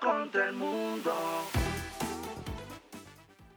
Contra el mundo.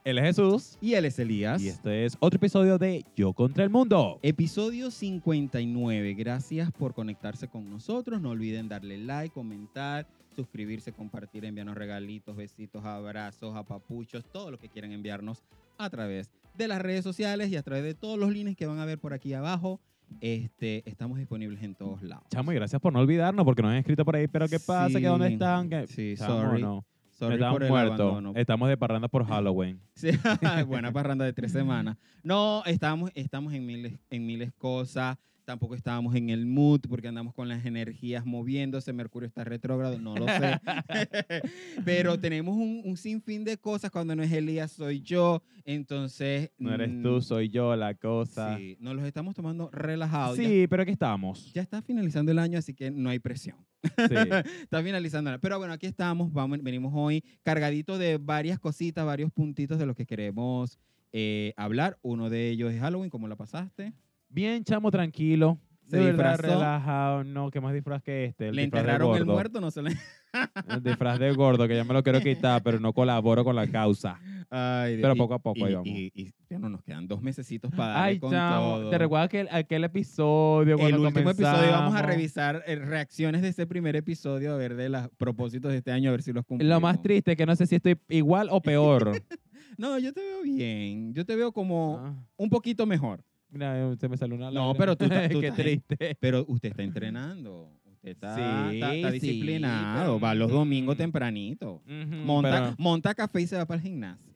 Él es Jesús. Y él es Elías. Y este es otro episodio de Yo contra el mundo. Episodio 59. Gracias por conectarse con nosotros. No olviden darle like, comentar, suscribirse, compartir, enviarnos regalitos, besitos, abrazos, apapuchos, todo lo que quieran enviarnos a través de las redes sociales y a través de todos los links que van a ver por aquí abajo. Este, estamos disponibles en todos lados. Chamo, y gracias por no olvidarnos porque nos han escrito por ahí. Pero ¿qué pasa? ¿Que dónde Sí, están? ¿Qué? sí, Chamo, sorry. no. Sorry Estamos por el muertos. abandono. Estamos de parranda por Halloween. Sí, buena parranda de tres semanas. No, estamos, estamos en, miles, en miles cosas. Tampoco estábamos en el mood porque andamos con las energías moviéndose. Mercurio está retrógrado, no lo sé. Pero tenemos un, un sinfín de cosas. Cuando no es Elías, soy yo. Entonces. No eres mm, tú, soy yo, la cosa. Sí, nos los estamos tomando relajados. Ya- Sí, pero aquí estamos. Ya, está finalizando el año, así que no hay presión. Sí. Está finalizando. Pero bueno, aquí estamos. Vamos, venimos hoy cargadito de varias cositas, varios puntitos de lo que queremos eh, hablar. Uno de ellos es Halloween, ¿cómo la pasaste? Bien, chamo, tranquilo. Se de verdad, disfrazó. relajado. No, ¿qué más disfraz que este? El ¿Le disfraz de enterraron el gordo. muerto? No se le... El disfraz de gordo, que ya me lo quiero quitar, pero no colaboro con la causa. Ay, Dios. Pero Y- poco a poco, y. Y, y ya no nos quedan dos mesecitos para darle Ay, con chamo, todo. ¿te recuerdas aquel, aquel episodio el último episodio vamos a comenzamos? revisar eh, reacciones de ese primer episodio, a ver de los propósitos de este año, a ver si los cumplimos. Lo más triste es que no sé si estoy igual o peor. No, yo te veo bien. Yo te veo como Ah, un poquito mejor. Mira, se me salió una No, lágrima. pero tú estás- tú Qué estás- triste. Pero usted está entrenando. Usted está, Sí, está- está sí, disciplinado. pero- Va los domingos Mm. tempranito. Monta, café y se va para el gimnasio.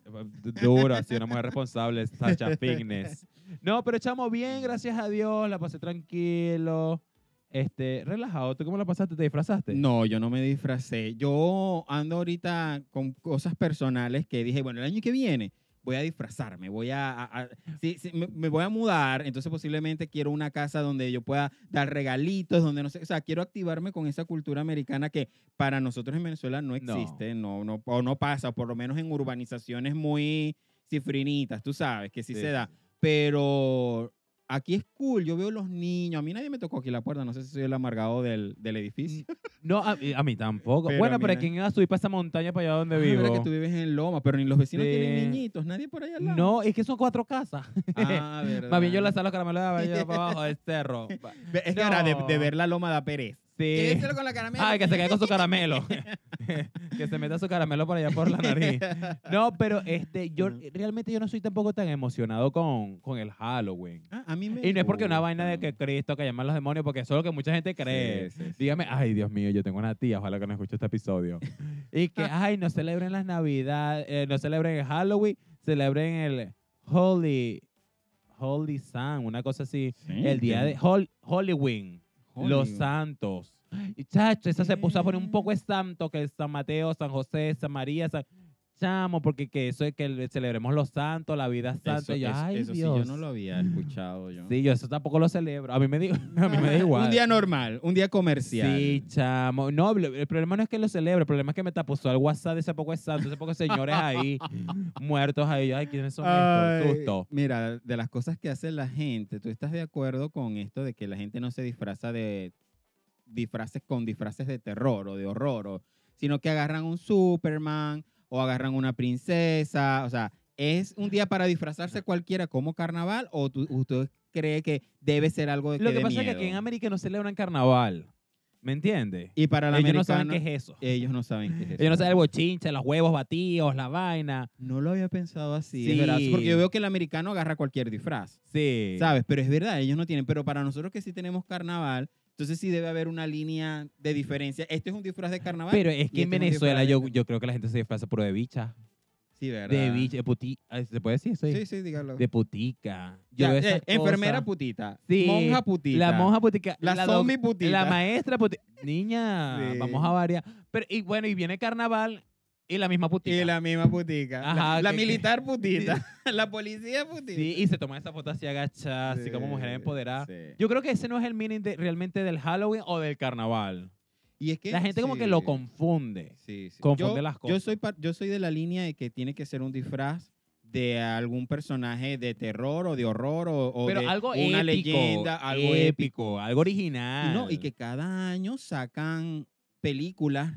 Duro, así una mujer responsable, Sacha Fitness. No, pero echamos bien, gracias a Dios, la pasé tranquilo, este, relajado. ¿Tú cómo la pasaste? ¿Te disfrazaste? No, yo no me disfracé. Yo ando ahorita con cosas personales que dije, bueno, el año que viene voy a disfrazarme, voy a, a- a- sí, sí, me, me voy a mudar, entonces posiblemente quiero una casa donde yo pueda dar regalitos, donde no sé, o sea, quiero activarme con esa cultura americana que para nosotros en Venezuela no No. existe, no, no, o no pasa, por lo menos en urbanizaciones muy cifrinitas, tú sabes, que sí, Sí, se da, pero aquí es cool, yo veo los niños, a mí nadie me tocó aquí la puerta, no sé si soy el amargado del, del edificio. No, a, a mí tampoco. Pero bueno, pero mira. ¿quién iba a subir para esa montaña para allá donde Ah, ¿verdad vivo? que tú vives en Loma, pero ni los vecinos Sí. tienen niñitos, nadie por allá al lado. No, es que son cuatro casas. Ah, verdad. Más bien yo la salo caramelo de para abajo del cerro. Ve- Es que ahora de, No. de ver la Loma da pereza. Sí. con la caramelo. Ay, que se quede con su caramelo. que se meta su caramelo por allá por la nariz. No, pero este, yo realmente yo no soy tampoco tan emocionado con, con el Halloween. Ah, a mí me Y no es porque una vaina de que Cristo, que llaman los demonios, porque eso es lo que mucha gente cree. Sí, sí, sí. Dígame, ay, Dios mío, yo tengo una tía, ojalá que no escuche este episodio. y que, ay, no celebren las Navidades, eh, no celebren el Halloween, celebren el Holy, Holy Sun, una cosa así. Sí, el día de Hol, Halloween, los santos. Y chacho, esa se puso a poner un poco de santo, que es San Mateo, San José, San María, San... Chamo, porque que eso es que le- celebremos los santos, la vida santa. Eso, y yo, ay, eso sí, Dios. yo no lo había escuchado yo. Sí, yo eso tampoco lo celebro. A mí me, digo, a mí me da igual. Un día normal, un día comercial. Sí, chamo. No, el problema no es que lo celebre, el problema es que me tapuzó el WhatsApp de ese poco de santo, ese poco de señores ahí, muertos ahí. Ay, ¿quiénes son Ay, estos? Susto. Mira, de las cosas que hace la gente, ¿tú estás de acuerdo con esto de que la gente no se disfraza de disfraces con disfraces de terror o de horror, o- sino que agarran un Superman o agarran una princesa? O sea, ¿es un día para disfrazarse cualquiera como carnaval o tú, usted cree que debe ser algo de Lo que dé pasa es que miedo? aquí en América no celebran carnaval. ¿Me entiendes? Y para el Ellos no saben qué es eso. ellos no saben qué es eso. Ellos no saben el bochinche, los huevos batidos, la vaina. No lo había pensado así, Sí. es verdad. Porque yo veo que el americano agarra cualquier disfraz. Sí. ¿Sabes? Pero es verdad, ellos no tienen. Pero para nosotros que sí tenemos carnaval, entonces sí debe haber una línea de diferencia. Este es un disfraz de carnaval. Pero es que en este Venezuela yo, de- yo creo que la gente se disfraza puro de bicha. Sí, ¿verdad? De bicha, de puti... ¿Se puede decir eso? Sí, sí, dígalo. De putica. Yo Ya, veo eh, enfermera putita. Sí, Monja putita. La monja putica. La zombie putita. La maestra putita. Niña, Sí. vamos a variar. Pero, y bueno, y viene carnaval y la misma putica. Y la misma putica. La- Ajá, la que- militar putita. la policía putita. Sí, y se toma esa foto así agachada, así como mujer Sí, empoderada. sí. Yo creo que ese no es el meaning de- realmente del Halloween o del carnaval. Y es que, La gente como que sí. lo confunde. Sí, sí. Confunde yo, las Yo cosas. soy, par- yo soy de la línea de que tiene que ser un disfraz de algún personaje de terror o de horror o, o Pero de algo una épico, leyenda, algo épico. épico, algo original. Y, no, y que cada año sacan películas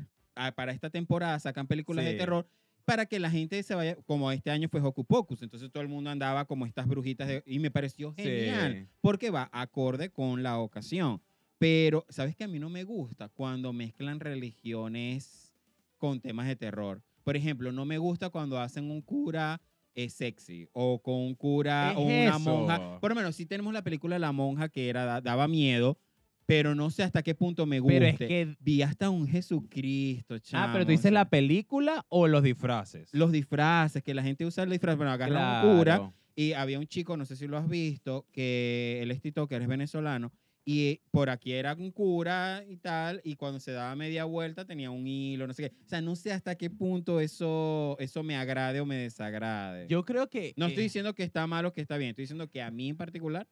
para esta temporada sacan películas de terror para que la gente se vaya, como este año fue Hocus Pocus, entonces todo el mundo andaba como estas brujitas de- y me pareció genial Sí. porque va acorde con la ocasión. Pero, ¿sabes que a mí no me gusta cuando mezclan religiones con temas de terror? Por ejemplo, no me gusta cuando hacen un cura eh, sexy o con un cura Es o una eso. monja. Por lo menos, sí tenemos la película La Monja que era, da- daba miedo, pero no sé hasta qué punto me gusta. Pero es que. Vi hasta un Jesucristo, chamo. Ah, pero tú dices la película o los disfraces. Los disfraces, que la gente usa el disfraz. Bueno, agarra un cura Claro. y había un chico, no sé si lo has visto, que él es TikToker, es venezolano, y por aquí era un cura y tal, y cuando se daba media vuelta tenía un hilo, no sé qué. O sea, no sé hasta qué punto eso, eso me agrade o me desagrade. Yo creo que. no estoy eh, diciendo que está mal o que está bien, estoy diciendo que a mí en particular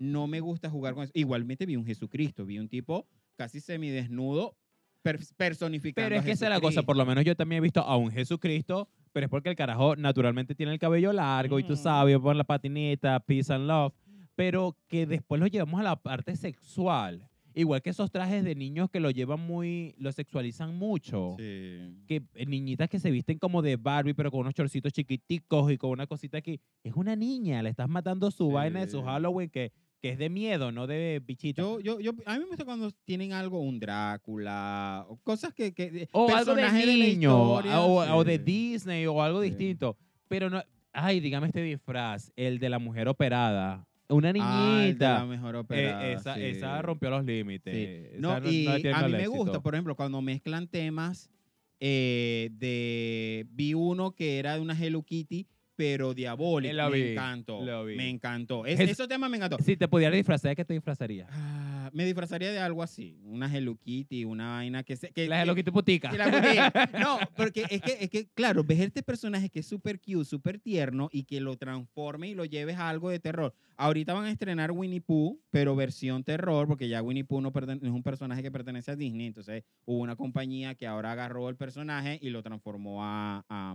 no me gusta jugar con eso. Igualmente vi un Jesucristo, vi un tipo casi semidesnudo per- personificando Pero es a que esa es la cosa, por lo menos yo también he visto a un Jesucristo, pero es porque el carajo naturalmente tiene el cabello largo y tú sabes, por la patineta, peace and love, pero que después lo llevamos a la parte sexual. Igual que esos trajes de niños que lo llevan muy, lo sexualizan mucho. Sí. Que eh, niñitas que se visten como de Barbie, pero con unos chorcitos chiquiticos y con una cosita aquí. Es una niña, le estás matando su vaina de su. Halloween que, que es de miedo, no de bichito. Yo, yo, yo, a mí me gusta cuando tienen algo, un Drácula, o cosas que... que O algo de la niño, historia, o, o de sí. Disney, o algo Sí. distinto. Pero no, ay, dígame este disfraz, el de la mujer operada. Una Ah, el de la niñita. mejor Eh, operada, esa, sí. esa rompió los límites. Sí. Esa No, y no a mí me éxito. gusta, por ejemplo, cuando mezclan temas eh, de... Vi uno que era de una Hello Kitty, pero diabólico. Lo me vi, encantó. Me encantó. Es, Es- esos temas me encantó. Si te pudieras disfrazar, ¿de qué te disfrazarías? Ah, me disfrazaría de algo así. Una Hello Kitty, una vaina que... Se, que La Hello Kitty putica. No, porque es que, es que, claro, ves este personaje que es súper cute, súper tierno y que lo transforme y lo lleves a algo de terror. Ahorita van a estrenar Winnie Pooh, pero versión terror, porque ya Winnie Pooh no, no es un personaje que pertenece a Disney. Entonces hubo una compañía que ahora agarró el personaje y lo transformó a, a,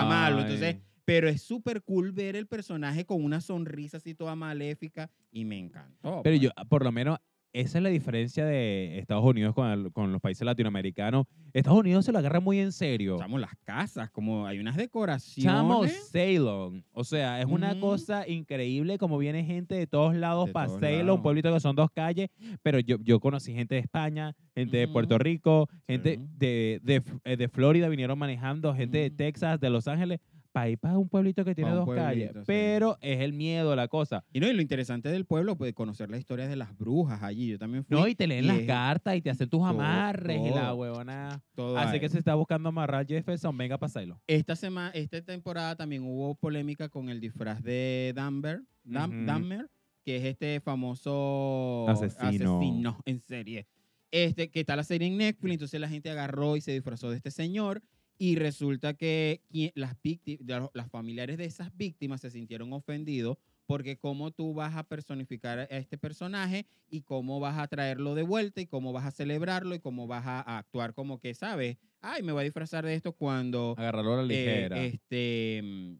a malo. Entonces. Pero es súper cool ver el personaje con una sonrisa así toda maléfica y me encantó. Pero pues. yo, por lo menos, esa es la diferencia de Estados Unidos con, el- con los países latinoamericanos. Estados Unidos se lo agarra muy en serio. Chamo, las casas, como hay unas decoraciones. Chamo Ceylon. O sea, es una Mm. cosa increíble como viene gente de todos lados De para todos Ceylon, lados. un pueblito que son dos calles. Pero yo, yo conocí gente de España, gente de Puerto. Rico, gente Sí. de, de, eh, de Florida vinieron manejando, gente de. Texas, de Los Ángeles, para ir para un pueblito que tiene dos calles. sí. Pero es el miedo, la cosa. Y no, y lo interesante del pueblo, pues conocer la historia de las brujas allí. Yo también fui. No, y te leen y las es cartas y te hacen tus todo, amarres y la todo. huevona. todo Así ahí. que se está buscando amarrar Jefferson, venga, pasarlo. Esta semana, esta temporada también hubo polémica con el disfraz de Danver, Dam- Ujú. Dahmer, que es este famoso Asesino. asesino en serie. Este, que está la serie en Netflix, entonces la gente agarró y se disfrazó de este señor. Y resulta que las, vícti- de los- las familiares de esas víctimas se sintieron ofendidos porque cómo tú vas a personificar a este personaje y cómo vas a traerlo de vuelta y cómo vas a celebrarlo y cómo vas a, actuar como que, ¿sabes? Ay, me voy a disfrazar de esto cuando... Agarrarlo a la eh, ligera. este, mm,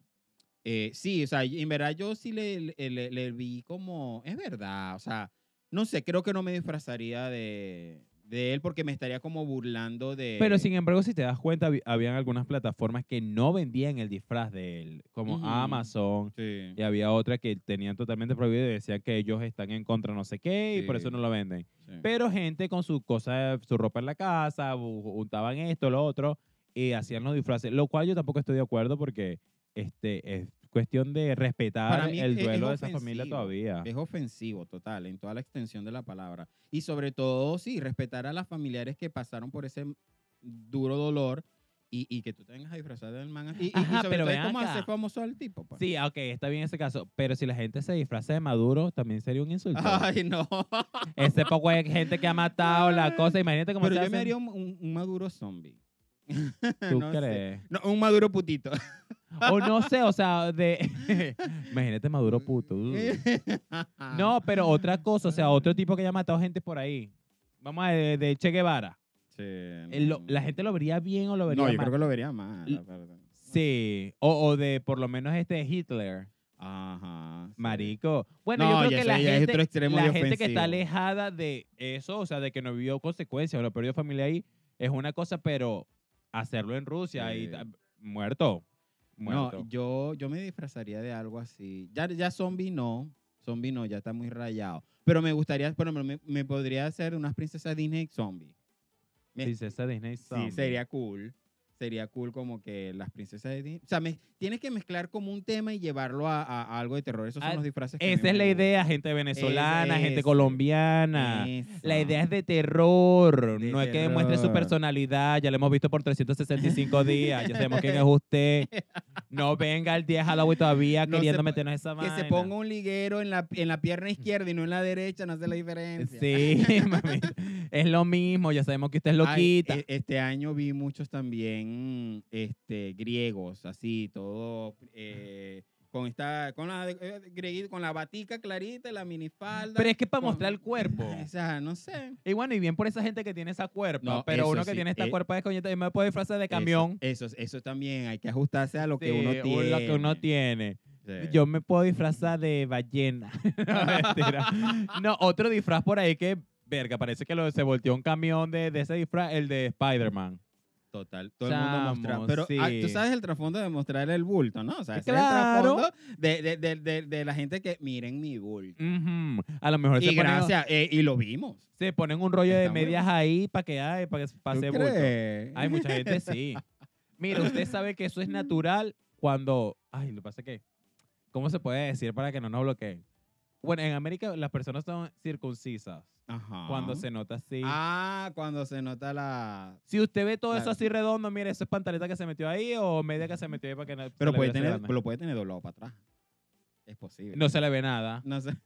eh, sí, o sea, en verdad yo sí le- le vi como, es verdad, o sea, no sé, creo que no me disfrazaría de, de él porque me estaría como burlando de... Pero sin embargo, si te das cuenta, habían algunas plataformas que no vendían el disfraz de él, como Ujú. Amazon, Sí. y había otras que tenían totalmente prohibido y decían que ellos están en contra no sé qué y por eso Sí. no lo venden. sí. Pero gente con su cosa, su ropa en la casa, bu- untaban esto, lo otro, y hacían los disfraces, lo cual yo tampoco estoy de acuerdo porque este, es cuestión de respetar el es- es duelo de esa familia todavía. Es ofensivo, total, en toda la extensión de la palabra. Y sobre todo, sí, respetar a las familiares que pasaron por ese duro dolor y, y que tú te vengas a disfrazar del man. Y, y- y Ajá, sobre pero todo acá. hacer famoso al tipo. pues. Sí, ok, está bien ese caso, pero si la gente se disfraza de Maduro, también sería un insulto. Ay, no. Ese poco de gente que ha matado la cosa, imagínate cómo Pero se yo me hacen- haría un, un- un maduro zombie. ¿Tú No sé. crees? No, un maduro putito. O no sé, o sea, de... imagínate Maduro puto. No, pero otra cosa, o sea, otro tipo que haya matado gente por ahí. Vamos a de, de Che Guevara. Sí, lo- no. la gente lo vería bien o lo vería No, yo mal. creo que lo vería mal. L- la verdad. Sí, o, o de por lo menos este Hitler. Ajá. sí. Marico. Bueno, No, yo creo que la gente, otro extremo la de gente que está alejada de eso, o sea, de que no vivió consecuencias o no perdió familia ahí, es una cosa, pero hacerlo en Rusia y Sí. muerto. Muerto. No, yo, yo me disfrazaría de algo así. Ya, ya zombie no. Zombie no, ya está muy rayado. Pero me gustaría, por ejemplo, me, me podría hacer unas princesas Disney zombie. Princesa Disney sí, zombie. sería cool. Sería cool como que las princesas de Disney. O sea, me- tienes que mezclar como un tema y llevarlo a, a- a algo de terror. Esos son Ah, los disfraces que Esa es la idea, gente venezolana, gente colombiana. La idea es de terror, De no es que demuestre su personalidad, ya lo hemos visto por 365 días, ya sabemos quién es usted. No venga el día Halloween todavía No queriendo se meternos esa Que se ponga un liguero en la, en la pierna izquierda y no en la derecha, no hace la diferencia. Sí, mamita. es lo mismo, ya sabemos que usted es loquita. e- este año vi muchos también este, griegos, así, todos eh, con esta, con la, eh, con la batica clarita, y la minifalda. Pero es que para con- mostrar el cuerpo. O sea, no sé. Y bueno, y bien por esa gente que tiene esa cuerpa, No, pero uno que sí, tiene esta eh, cuerpa de coñeta, yo me puedo disfrazar de camión. Eso, eso, eso también, hay que ajustarse a lo que uno tiene. Lo que uno tiene. Sí. Yo me puedo disfrazar de ballena. no, otro disfraz por ahí que, verga, parece que lo, se volteó un camión de, de ese disfraz, el de Spider-Man. Total, todo el mundo mostra. Chamo, Pero ah, tú sabes el trasfondo de mostrar el bulto, ¿no? O sea, Claro. es el trasfondo de, de, de, de, la gente que miren mi bulto. A lo mejor Y se ponen, eh, y lo vimos. se ponen un rollo de Está medias ahí para que, ay, para que ¿Tú pase bulto. Hay mucha gente, sí. Mira, usted sabe que eso es natural cuando. Ay, lo que pasa es que. ¿Cómo se puede decir para que no nos bloqueen? Bueno, en América las personas son circuncisas. Ajá. Cuando se nota así. Ah, cuando se nota la... Si usted ve todo eso así redondo, mire, eso es pantaleta que se metió ahí o media que se metió ahí para que no. Pero puede tener, lo puede tener doblado para atrás. Es posible. No se le ve nada. No sé.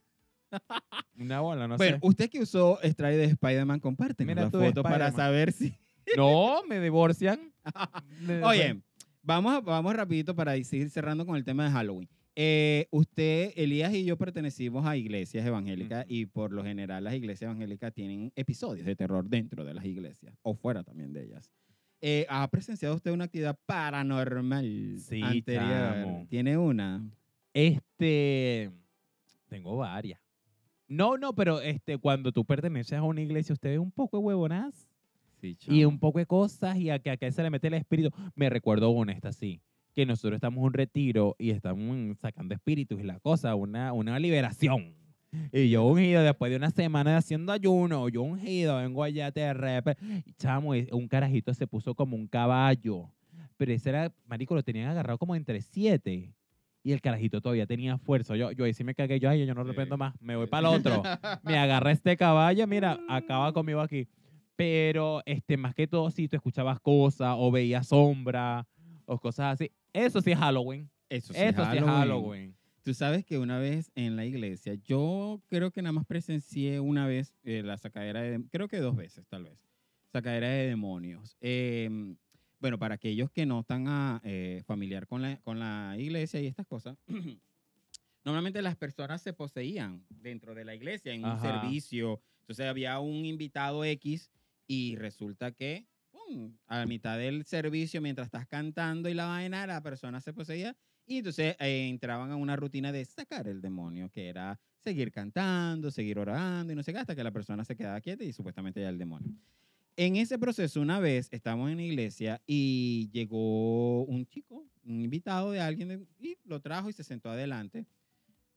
Una bola, no bueno, sé. usted que usó spray de Spider-Man, comparte Mira la foto para saber si... No, me divorcian. Oye, vamos, a- vamos rapidito para seguir cerrando con el tema de Halloween. Eh, usted, Elías y yo pertenecimos a iglesias evangélicas Ujú. y por lo general las iglesias evangélicas tienen episodios de terror dentro de las iglesias o fuera también de ellas. Eh, ¿Ha presenciado usted una actividad paranormal Sí, anterior? chamo. ¿Tiene una? Este. Tengo varias. No, no, pero este, cuando tú perteneces a una iglesia, usted ve un poco de huevonas Sí, y un poco de cosas y a que a que se le mete el espíritu. Me recuerdo una, esta sí, que nosotros estamos en un retiro y estamos sacando espíritus y la cosa, una, una liberación. Y yo ungido, después de una semana de haciendo ayuno, yo ungido, vengo allá repente, y chamo, un carajito se puso como un caballo. Pero ese era, marico, lo tenían agarrado como entre siete. Y el carajito todavía tenía fuerza. Yo, yo ahí sí me cagué, yo, ay, yo no Sí. arrepiento más, me voy para el otro. me agarra este caballo, mira, acaba conmigo aquí. Pero, este, más que todo, si tú escuchabas cosas o veías sombra o cosas así, eso sí es Halloween. Eso sí, eso sí es Halloween. Tú sabes que una vez en la iglesia, yo creo que nada más presencié una vez eh, la sacadera de, creo que dos veces tal vez, sacadera de demonios. Em, bueno, para aquellos que no están a, eh, familiar con la, con la iglesia y estas cosas, normalmente las personas se poseían dentro de la iglesia en un Ajá. servicio. Entonces había un invitado X y resulta que pum, a la mitad del servicio, mientras estás cantando y la vaina, la persona se poseía y entonces eh, entraban a una rutina de sacar el demonio, que era seguir cantando, seguir orando y no sé qué, hasta que la persona se quedaba quieta y supuestamente ya el demonio. En ese proceso, una vez estábamos en la iglesia y llegó un chico, un invitado de alguien, y lo trajo y se sentó adelante.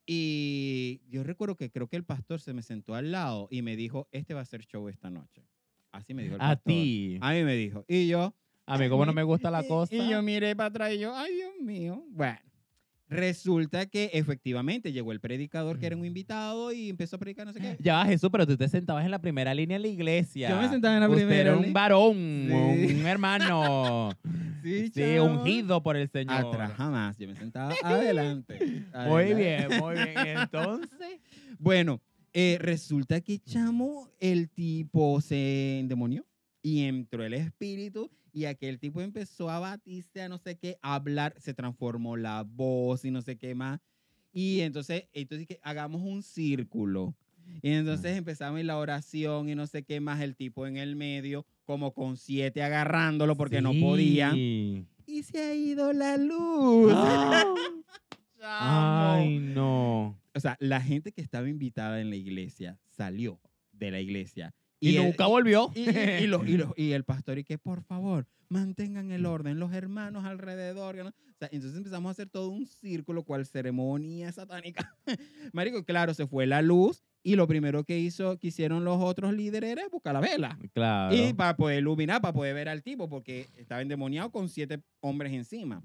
Y yo recuerdo que creo que el pastor se me sentó al lado y me dijo, este va a ser show esta noche. Así me dijo el A pastor. ti. A mí me dijo. Y yo, A mí, como no me gusta la cosa. Y yo miré para atrás y yo, ay, Dios mío. Bueno, resulta que efectivamente llegó el predicador que era un invitado y empezó a predicar no sé qué. Ya, Jesús, pero tú te sentabas en la primera línea en la iglesia. Yo me sentaba en la Usted primera era un varón, Sí. un hermano. Sí, sí, ungido por el Señor. Atrás jamás, yo me sentaba adelante. Muy Adelante. bien, muy bien. Entonces, Bueno, eh, resulta que, chamo, el tipo se endemonió y entró el espíritu y aquel tipo empezó a batirse a no sé qué, a hablar, se transformó la voz y no sé qué más. Y entonces, entonces que hagamos un círculo. Y entonces empezamos la oración y no sé qué más, el tipo en el medio, como con siete agarrándolo porque no podía. Y se ha ido la luz. Chamo. Ay, no. O sea, la gente que estaba invitada en la iglesia salió de la iglesia Y, el- nunca volvió. y, el pastor, y que por favor, mantengan el orden, los hermanos alrededor. ¿no? O sea, entonces empezamos a hacer todo un círculo, cual ceremonia satánica. Marico, claro, se fue la luz y lo primero que hizo, que hicieron los otros líderes era buscar la vela. claro. Y para poder iluminar, para poder ver al tipo, porque estaba endemoniado con siete hombres encima.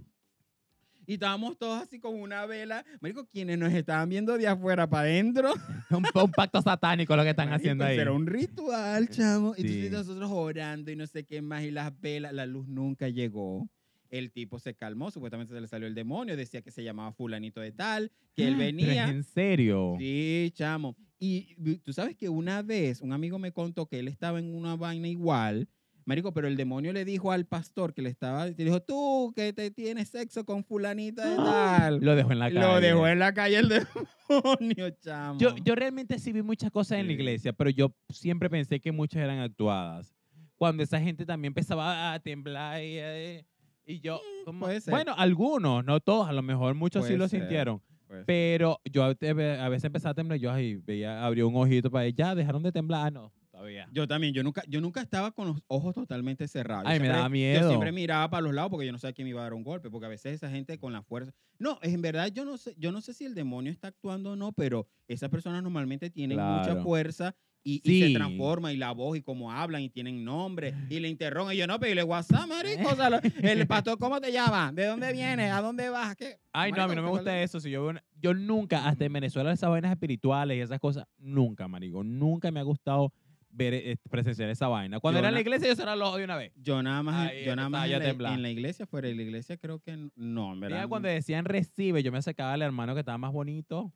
Y estábamos todos así con una vela. Marico, quienes nos estaban viendo de afuera para adentro. un, un pacto satánico lo que están Marico, haciendo ahí. Era un ritual, chamo. Entonces Sí. nosotros orando y no sé qué más. Y las velas, la luz nunca llegó. El tipo se calmó, supuestamente se le salió el demonio. Decía que se llamaba Fulanito de Tal, que él Pero venía. en serio. Sí, chamo. Y tú sabes que una vez un amigo me contó que él estaba en una vaina igual, marico, pero el demonio le dijo al pastor que le estaba, le dijo, tú que te tienes sexo con fulanita de tal. Lo dejó en la calle. Lo dejó en la calle el demonio, chamo. Yo, yo realmente sí vi muchas cosas en la Sí. iglesia, pero yo siempre pensé que muchas eran actuadas. Cuando esa gente también empezaba a temblar y, eh, y yo, como- puede ser. bueno, algunos, no todos, a lo mejor muchos sí lo ser. sintieron, Pues, pero yo a ve- a veces empezaba a temblar, yo ahí veía, abrió un ojito para ya, dejaron de temblar, Ah, no, todavía. yo también, yo nunca, yo nunca estaba con los ojos totalmente cerrados. Yo Ay, me siempre- daba miedo. Yo siempre miraba para los lados porque yo no sabía quién me iba a dar un golpe, porque a veces esa gente con la fuerza. No, en verdad yo no sé, yo no sé si el demonio está actuando o no, pero esas personas normalmente tienen mucha fuerza y, y se transforma y la voz y cómo hablan y tienen nombre y le interrogan. Y yo no, pero y le WhatsApp, marico. O sea, el pastor, ¿cómo te llama? ¿De dónde vienes? ¿A dónde vas? ¿Qué? Ay, no, a mí no me ¿qué gusta vale? eso. Si yo, una- yo nunca, hasta en Venezuela, esas vainas espirituales y esas cosas, nunca, marico. Nunca me ha gustado ver, eh, presenciar esa vaina. Cuando Yo era en la iglesia, yo cerraba los ojos de una vez. Yo nada más, Ahí yo nada más en, la, en la iglesia, fuera de la iglesia, creo que no, en verdad. Mira, cuando decían recibe, yo me acercaba al hermano que estaba más bonito.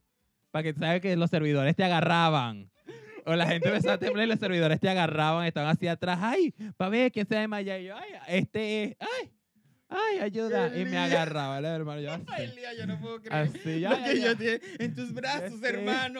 Para que tú sabes que los servidores te agarraban. O la gente empezaba a temblar y los servidores te agarraban, estaban así atrás. Ay, para ver quién se desmaya. Y yo, ay, este es. Ay, ay, ayuda. Y me agarraba el hermano. Yo así. Ay, Lía, yo no puedo creer. Así, ya, Lo ya, que ya. yo tiene en tus brazos, Este- hermano.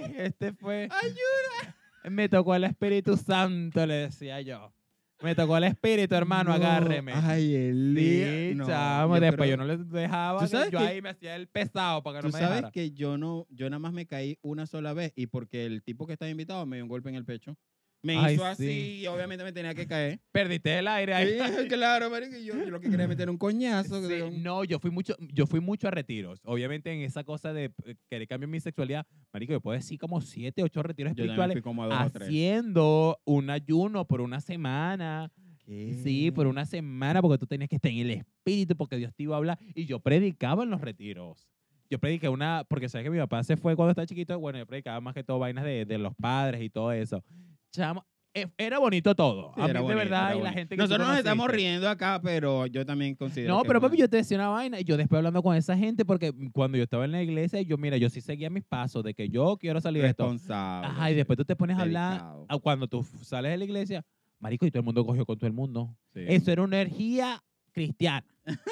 Ay, este fue. Ayuda. Me tocó el Espíritu Santo, le decía yo. Me tocó el Espíritu, hermano, No, agárreme. Ay, Elías. Sí, No, chamo, yo después creo- yo no les dejaba. ¿Tú que sabes yo que- ahí me hacía el pesado para que Tú no me sabes dejara. que yo no, yo nada más me caí una sola vez y porque el tipo que estaba invitado me dio un golpe en el pecho. Me Ay, hizo así sí. y obviamente me tenía que caer. Perdiste el aire ahí. Sí, claro, marico, yo, yo lo que quería meter un coñazo. Sí, que un- no, yo fui mucho, yo fui mucho a retiros. Obviamente en esa cosa de eh, querer cambiar mi sexualidad, marico, yo puedo decir como siete, ocho retiros Yo espirituales fui como a dos o tres. haciendo un ayuno por una semana. ¿Qué? Sí, por una semana, porque tú tenías que estar en el espíritu, porque Dios te iba a hablar. Y yo predicaba en los retiros. Yo prediqué una, porque sabes que mi papá se fue cuando estaba chiquito. Bueno, yo predicaba más que todo vainas de, de los padres y todo eso. Chamo, eh, era bonito todo. Sí, a mí de bonito, verdad, y la gente que Nosotros nos estamos riendo acá, pero yo también considero No, que pero es papi, yo te decía una vaina y yo después hablando con esa gente, porque cuando yo estaba en la iglesia, yo, mira, yo sí seguía mis pasos de que yo quiero salir de esto. responsable. Ajá, y después tú te pones a hablar, cuando tú sales de la iglesia, marico, y todo el mundo cogió con todo el mundo. Sí. Eso era una energía cristiana.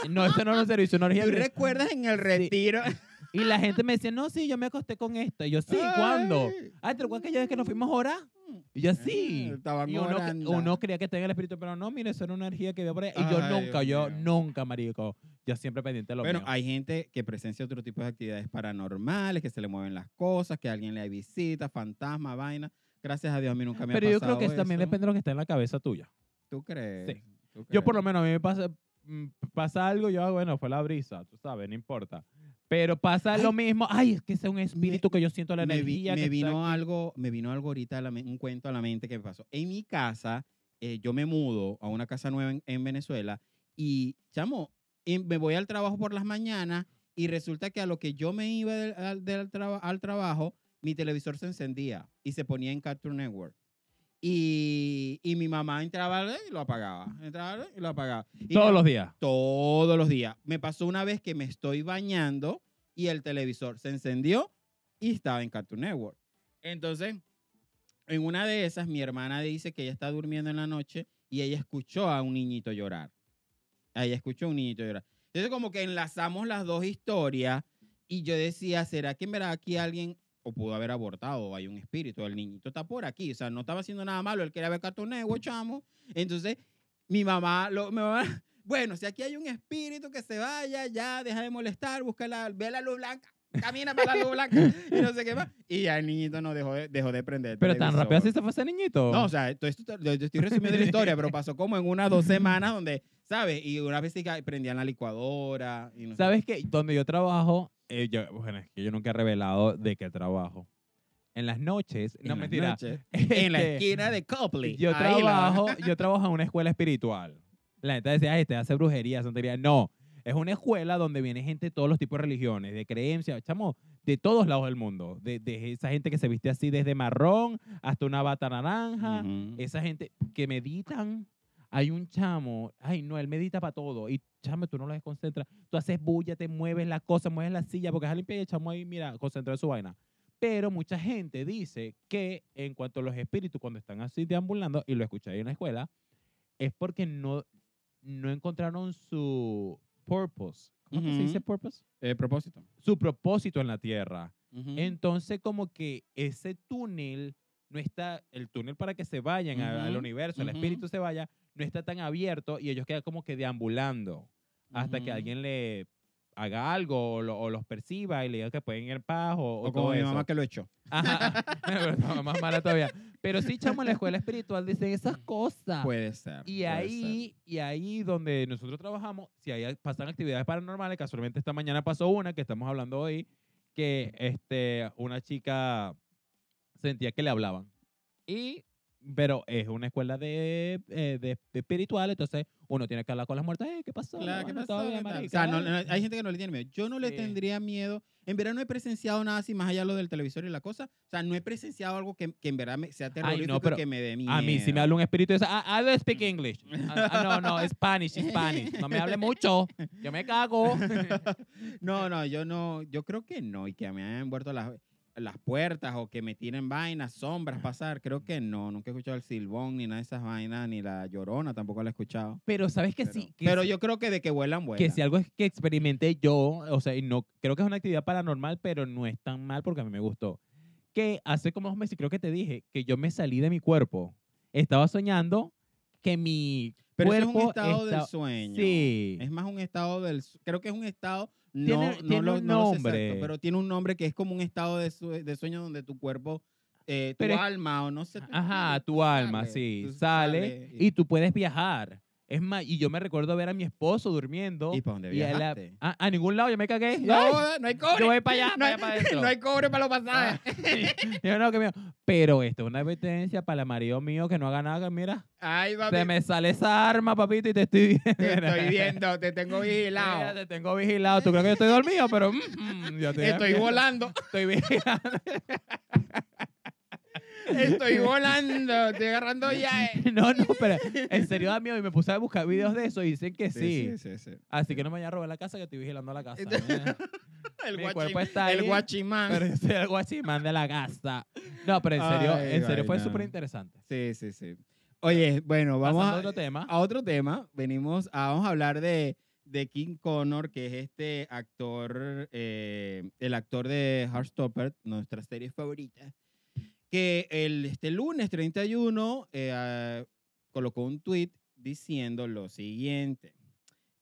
No, eso no era un servicio, una energía ¿Tú cristiana. recuerdas en el retiro? Y la gente me decía, no, sí, yo me acosté con esto. Y yo, sí, ¿cuándo? Ay, ¿te acuerdas aquella vez que nos fuimos a orar? Y yo, sí. Estaban Y uno, creía que tenía el espíritu, pero no, mire, eso era una energía que había por ahí. Y yo nunca, Dios yo mío. nunca, marico. Yo siempre pendiente de lo Bueno, mío. hay gente que presencia otro tipo de actividades paranormales, que se le mueven las cosas, que alguien le visita, fantasma, vaina. Gracias a Dios a mí nunca me pero ha yo pasado creo que eso también depende de lo que está en la cabeza tuya. ¿Tú crees? Sí. ¿Tú Yo por lo menos a mí me pasa, mm, pasa algo, yo, ah, bueno, fue la brisa, tú sabes, no importa. Pero pasa lo mismo, ay, es que ese es un espíritu que yo siento la me, vi- energía. me vino algo, me vino algo ahorita, la un cuento a la mente que me pasó. En mi casa, eh, yo me mudo a una casa nueva en, en Venezuela y, chamo, en- me voy al trabajo por las mañanas y resulta que a lo que yo me iba del, al, del traba- al trabajo, mi televisor se encendía y se ponía en Cartoon Network. Y, y mi mamá entraba y lo apagaba, entraba y lo apagaba. Y Todos los días. todos los días. Me pasó una vez que me estoy bañando y el televisor se encendió y estaba en Cartoon Network. Entonces, en una de esas, mi hermana dice que ella está durmiendo en la noche y ella escuchó a un niñito llorar. Ella escuchó a un niñito llorar. Entonces, como que enlazamos las dos historias y yo decía, ¿será que en verdad aquí alguien o pudo haber abortado hay un espíritu? El niñito está por aquí. O sea, no estaba haciendo nada malo. Él quería ver Cartoon Network, chamo. Entonces, mi mamá, lo, mi mamá, bueno, si aquí hay un espíritu que se vaya, ya, deja de molestar, busca la, ve la luz blanca. camina para la luz blanca y no sé qué más. Y ya el niñito no dejó de, dejó de prender Pero tan rápido así se fue ese niñito. No, o sea, esto, esto, yo estoy resumiendo la historia, pero pasó como en unas dos semanas donde, ¿sabes? Y una vez sí prendían la licuadora. Y no sé ¿Sabes qué? Donde yo trabajo, eh, yo, bueno, es que yo nunca he revelado de qué trabajo. En las noches, En no las mentira. noches, en la este, esquina de Copley. Yo Ahí la- trabajo, yo trabajo en una escuela espiritual. La gente decía, ay, este hace brujería, santería. No, es una escuela donde viene gente de todos los tipos de religiones, de creencias, chamo, de todos lados del mundo. De, de esa gente que se viste así desde marrón hasta una bata naranja. Ujú. Esa gente que meditan. Hay un chamo, ay no, él medita para todo. Y chamo, tú no lo desconcentras. Tú haces bulla, te mueves la cosa, mueves la silla, porque es a limpiar y el chamo ahí, mira, concentra en su vaina. Pero mucha gente dice que en cuanto a los espíritus, cuando están así deambulando, y lo escuché ahí en la escuela, es porque no, no encontraron su purpose. ¿Cómo que se dice purpose? Eh, propósito. Su propósito en la tierra. Entonces, como que ese túnel no está, el túnel para que se vayan al universo, el espíritu se vaya, no está tan abierto y ellos quedan como que deambulando hasta que alguien le haga algo o, lo- o los perciba y le diga que pueden ir en paz o, o O todo como mi eso. mamá que lo echó. Ajá, pero no, más mala todavía. Pero sí, chamo, en la escuela espiritual dicen esas cosas. Puede ser. Y puede ahí, y ahí donde nosotros trabajamos, si ahí pasan actividades paranormales, casualmente esta mañana pasó una que estamos hablando hoy, que este, una chica sentía que le hablaban. Y, pero es una escuela de, eh, de, de espiritual, entonces uno tiene que hablar con las muertas. "Ey, ¿Qué pasó? Claro, ¿qué pasó? O sea, no- ay". no- hay gente que no le tiene miedo. Yo no le Sí. tendría miedo. En verdad no he presenciado nada así más allá de lo del televisor y la cosa. O sea, no he presenciado algo que, que en verdad me, sea terrorífico pero y que me dé miedo. A mí si me habla un espíritu y dice, ah, I don't speak English. Ah, ah, no, no, Spanish, Spanish. No me hable mucho. Yo me cago. no, no, yo no, yo creo que no. Y que me hayan envuelto las, las puertas o que me tiren vainas, sombras pasar. Creo que no. Nunca he escuchado el silbón ni nada de esas vainas, ni la llorona tampoco la he escuchado. Pero sabes que Pero, sí. que pero sí- yo creo que de que vuelan, vuelan. que si algo es que experimenté yo, o sea, y no creo que es una actividad paranormal, pero no es tan mal porque a mí me gustó. Que hace como dos meses, creo que te dije, que yo me salí de mi cuerpo. Estaba soñando que mi Pero es un estado está- del sueño. Sí. Es más un estado del... su- Creo que es un estado... No, Tiene- no tiene lo, un no lo sé exacto, pero tiene un nombre que es como un estado de, sue- de sueño donde tu cuerpo, eh, tu Pero es- alma o no sé. Ajá, tu alma, sale, sí, sale y tú puedes viajar. Es más, y yo me recuerdo ver a mi esposo durmiendo. ¿Y para dónde y a, la- viajaste? a, a ningún lado, yo me cagué. No, Ay, no hay cobre. yo voy para allá, no, para hay, allá, para no hay cobre para los pasajes. Yo no, que mío. Pero esto es una advertencia para el marido mío que no haga nada. que Mira, Ay, papi, se me sale esa arma, papito, y te estoy viendo. te estoy viendo, te tengo Mira, vigilado. te tengo vigilado. Tú crees que yo estoy dormido, pero mm, mm, yo Estoy volando, Estoy vigilando. estoy volando, estoy agarrando ya. eh. No, no, pero en serio da miedo. Y me puse a buscar videos de eso y dicen que sí. sí, sí. Así que no me vayan a robar la casa que estoy vigilando la casa. El, Mi cuerpo está el ahí, guachimán. Pero yo soy el guachimán de la casa. No, pero en serio, Ay, en serio fue vaina. súper interesante. Sí, sí, sí. Oye, bueno, vamos Pasando a otro tema. a otro tema. Venimos a, vamos a hablar de, de King Connor, que es este actor, eh, el actor de Heartstopper, nuestra serie favorita, que el, este lunes 31 eh, ah, colocó un tweet diciendo lo siguiente.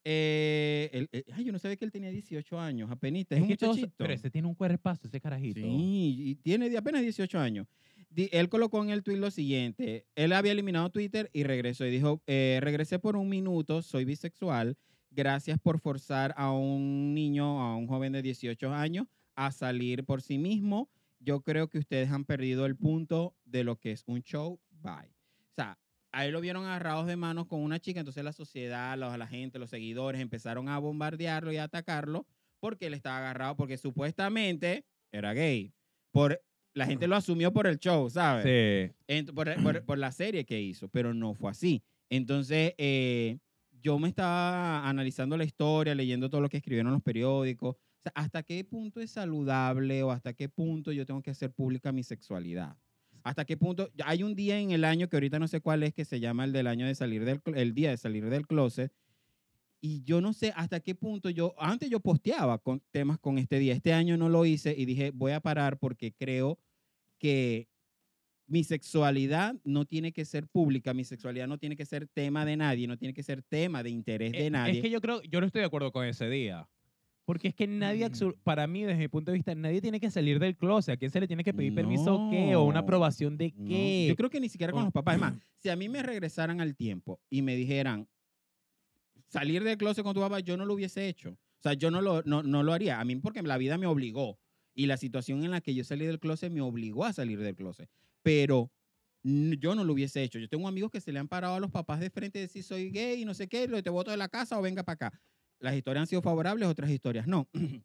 Eh, él- él- ay, yo no sabía que él tenía 18 años, apenas. Es, un que todos- muchachito. pero ese tiene un cuerpazo, ese carajito. Sí, y tiene apenas 18 años. Di- él colocó en el tweet lo siguiente. Él había eliminado Twitter y regresó y dijo, eh, regresé por un minuto, soy bisexual. Gracias por forzar a un niño, a un joven de 18 años, a salir por sí mismo. Yo creo que ustedes han perdido el punto de lo que es un show. Bye. O sea, a él lo vieron agarrados de manos con una chica, entonces la sociedad, los- la gente, los seguidores empezaron a bombardearlo y a atacarlo porque él estaba agarrado, porque supuestamente era gay. Por, la gente lo asumió por el show, ¿sabes? Sí. Ent- por, por- por la serie que hizo, pero no fue así. Entonces, eh, yo me estaba analizando la historia, leyendo todo lo que escribieron los periódicos. Sea, ¿hasta qué punto es saludable o hasta qué punto yo tengo que hacer pública mi sexualidad? ¿Hasta qué punto? Hay un día en el año que ahorita no sé cuál es, que se llama el del año de salir del, el día de salir del closet. Y yo no sé hasta qué punto yo, antes yo posteaba con temas con este día. Este año no lo hice y dije, voy a parar porque creo que mi sexualidad no tiene que ser pública, mi sexualidad no tiene que ser tema de nadie, no tiene que ser tema de interés de Eh, nadie. Es que yo creo, yo no estoy de acuerdo con ese día. Porque es que nadie, Mm. para mí, desde mi punto de vista, nadie tiene que salir del closet. ¿A quién se le tiene que pedir permiso o qué? ¿O una aprobación de No, qué? Yo creo que ni siquiera con los papás. Es más, si a mí me regresaran al tiempo y me dijeran salir del closet con tu papá, yo no lo hubiese hecho. O sea, yo no lo, no, no lo haría. A mí porque la vida me obligó. Y la situación en la que yo salí del closet me obligó a salir del closet. Pero yo no lo hubiese hecho. Yo tengo amigos que se le han parado a los papás de frente y decir soy gay y no sé qué, lo te voto de la casa o venga para acá. Las historias han sido favorables, otras historias no.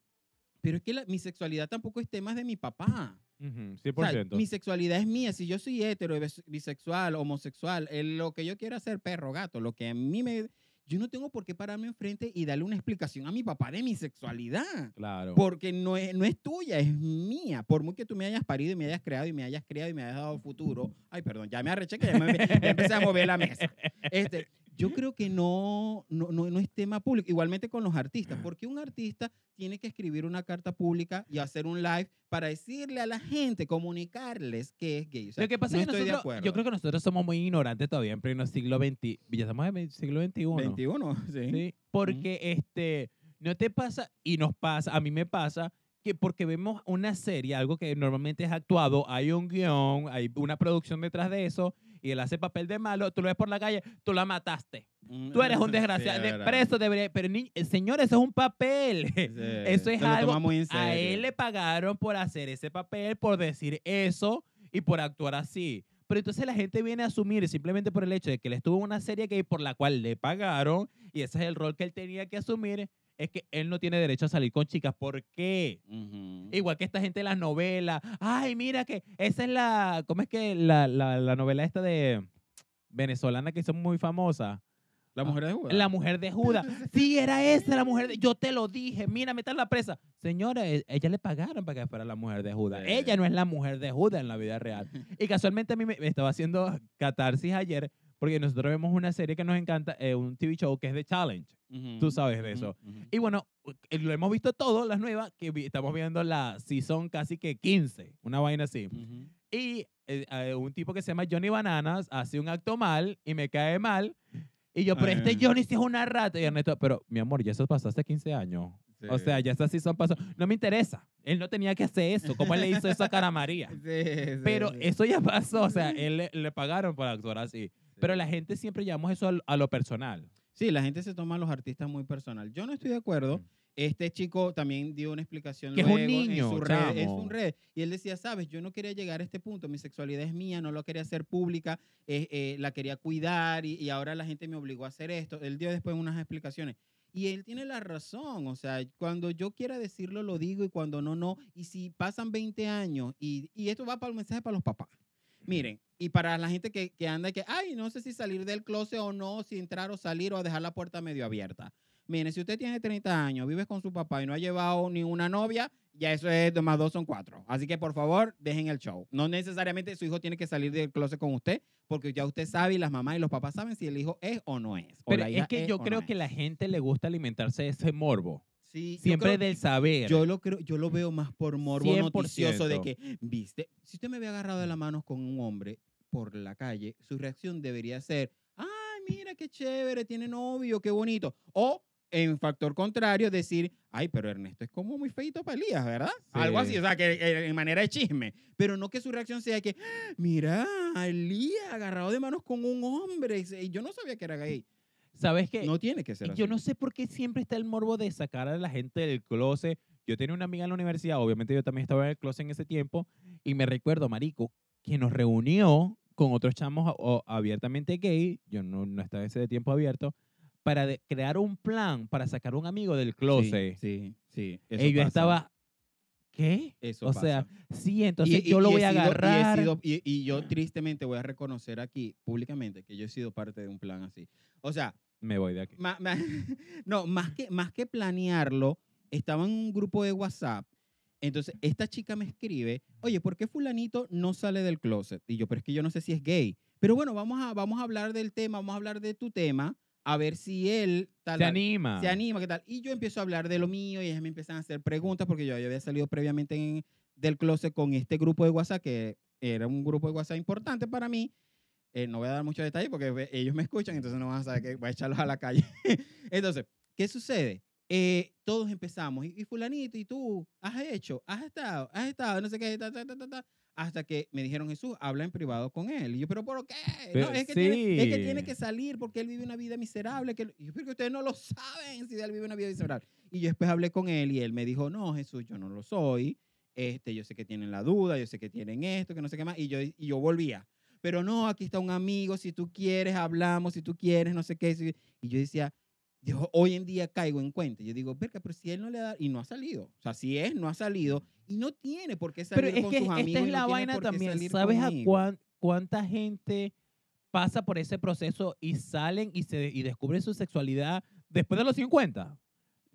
Pero es que la- mi sexualidad tampoco es tema de mi papá. Ujú, O sea, 100%. mi sexualidad es mía. Si yo soy hetero, bis- bisexual, homosexual, eh, lo que yo quiera hacer, perro, gato, lo que a mí me... Yo no tengo por qué pararme enfrente y darle una explicación a mi papá de mi sexualidad. claro. Porque no es, no es tuya, es mía. Por muy que tú me hayas parido y me hayas creado y me hayas criado y me hayas dado futuro. Ay, perdón, ya me arreché que ya, me- ya empecé a mover la mesa. Este, yo creo que no, no, no, no es tema público. Igualmente con los artistas. porque un artista tiene que escribir una carta pública y hacer un live para decirle a la gente, comunicarles que es gay? O sea, Lo que pasa no es que estoy de nosotros, yo creo que nosotros somos muy ignorantes todavía en pleno siglo XX. Ya estamos en el siglo XXI. 21, sí. ¿sí? Porque este, no te pasa, y nos pasa, a mí me pasa, que porque vemos una serie, algo que normalmente es actuado, hay un guion, hay una producción detrás de eso, y él hace papel de malo, tú lo ves por la calle, tú la mataste. Tú eres un desgraciado, Sí, de preso debería, pero ni- eh, señor, eso es un papel. Sí, Eso es algo- muy A él le pagaron por hacer ese papel, por decir eso y por actuar así. Pero entonces la gente viene a asumir simplemente por el hecho de que él estuvo en una serie gay por la cual le pagaron y ese es el rol que él tenía que asumir, es que él no tiene derecho a salir con chicas. ¿Por qué? Igual que esta gente de las novelas. Ay, mira que esa es la, ¿cómo es que la, la, la novela esta de venezolana que hizo muy famosa? La mujer de Judas. La mujer de Judas. Sí, era esa la mujer de... Yo te lo dije. Mira, metan la presa. Señora, e- ella le pagaron para que fuera la mujer de Judas. Sí. Ella no es la mujer de Judas en la vida real. Y casualmente a mí me estaba haciendo catarsis ayer porque nosotros vemos una serie que nos encanta, eh, un TV show que es The Challenge. Ujú, tú sabes de eso. ujú. Y bueno, eh, lo hemos visto todo, las nuevas, que vi- estamos viendo la season casi que 15, una vaina así. Y eh, eh, un tipo que se llama Johnny Bananas hace un acto mal y me cae mal. Y yo, pero Ay. este Johnny sí es una rata. Y Ernesto, pero mi amor, ya eso pasó hace 15 años. O Sí. sea, ya esa season pasó. No me interesa. Él no tenía que hacer eso. ¿Cómo él le hizo eso a Cara María? Sí, sí, Pero sí. eso ya pasó. O sea, él le, le pagaron por actuar así. Pero la gente siempre llevamos eso a, lo personal. Sí, la gente se toma a los artistas muy personal. Yo no estoy de acuerdo. Este chico también dio una explicación Que es un luego niño, en su red, es un red. Y él decía, sabes, yo no quería llegar a este punto, mi sexualidad es mía, no lo quería hacer pública, eh, eh, la quería cuidar y, y ahora la gente me obligó a hacer esto. Él dio después unas explicaciones. Y él tiene la razón, o sea, cuando yo quiera decirlo, lo digo y cuando no, no. Y si pasan 20 años, y, y esto va para el mensaje para los papás. Miren, y para la gente que, que anda y que, ay, no sé si salir del closet o no, si entrar o salir o dejar la puerta medio abierta. Miren, si usted tiene 30 años, vive con su papá y no ha llevado ni una novia, ya eso es dos más dos son cuatro. Así que por favor, dejen el show. No necesariamente su hijo tiene que salir del closet con usted, porque ya usted sabe y las mamás y los papás saben si el hijo es o no es. o Pero es que yo o creo no que es. la gente le gusta alimentarse de ese morbo. Sí, Siempre creo- del saber. Yo lo creo, yo lo veo más por morbo 100%. noticioso de que, viste, si usted me había agarrado de la mano con un hombre por la calle, su reacción debería ser, ay, mira qué chévere, tiene novio, qué bonito. O en factor contrario, decir, ay, pero Ernesto es como muy feito para Elías, ¿verdad? Algo así, Sí. o sea, que eh, en manera de chisme. Pero no que su reacción sea que, mira, Elías agarrado de manos con un hombre. Y yo no sabía que era gay. ¿Sabes qué? No tiene que ser así. yo no sé por qué siempre está el morbo de sacar a la gente del closet. Yo tenía una amiga en la universidad, obviamente yo también estaba en el closet en ese tiempo, y me recuerdo, Marico, que nos reunió con otros chamos abiertamente gay, yo no, no estaba en ese tiempo abierto, para de- crear un plan para sacar a un amigo del closet. Sí, sí. sí, eso y yo pasa. estaba, ¿qué? Eso o sea, pasa. sí, entonces Y- yo y- lo y voy a sido- agarrar. sido- y yo tristemente voy a reconocer aquí públicamente que yo he sido parte de un plan así. O sea, Me voy de aquí. ma- ma- no, más que, más que planearlo, estaba en un grupo de WhatsApp. Entonces, esta chica me escribe, oye, ¿por qué fulanito no sale del closet? Y yo, pero es que yo no sé si es gay. Pero bueno, vamos a, vamos a hablar del tema, vamos a hablar de tu tema, a ver si él tal, Se anima. se anima, ¿qué tal? Y yo empiezo a hablar de lo mío y ellas me empiezan a hacer preguntas porque yo, yo había salido previamente en- del closet con este grupo de WhatsApp que era un grupo de WhatsApp importante para mí. Eh, no voy a dar muchos detalles porque ellos me escuchan, entonces no van a saber que voy a echarlos a la calle. entonces, ¿qué sucede? eh, todos empezamos, y, y fulanito, y tú, has hecho, has estado, has estado, no sé qué, ta, ta, ta, ta, ta", hasta que me dijeron, Jesús, habla en privado con él. Y yo, ¿pero por qué? Pero no, es, que tiene, es que sí. tiene que salir porque él vive una vida miserable. Que, yo, pero que ustedes no lo saben si él vive una vida miserable. Y yo después hablé con él y él me dijo, no, Jesús, yo no lo soy. Este, yo sé que tienen la duda, yo sé que tienen esto, que no sé qué más. Y yo, y yo volvía. Pero no, aquí está un amigo, si tú quieres, hablamos, si tú quieres, no sé qué. Y yo decía, yo hoy en día caigo en cuenta. Yo digo, verga, pero si él no le da, y no ha salido. O sea, si es, no ha salido, y no tiene por qué salir Pero es con que sus esta amigos. es y no la tiene vaina también. ¿Sabes a cuán- cuánta gente pasa por ese proceso y salen y, se, y descubren su sexualidad después de los 50?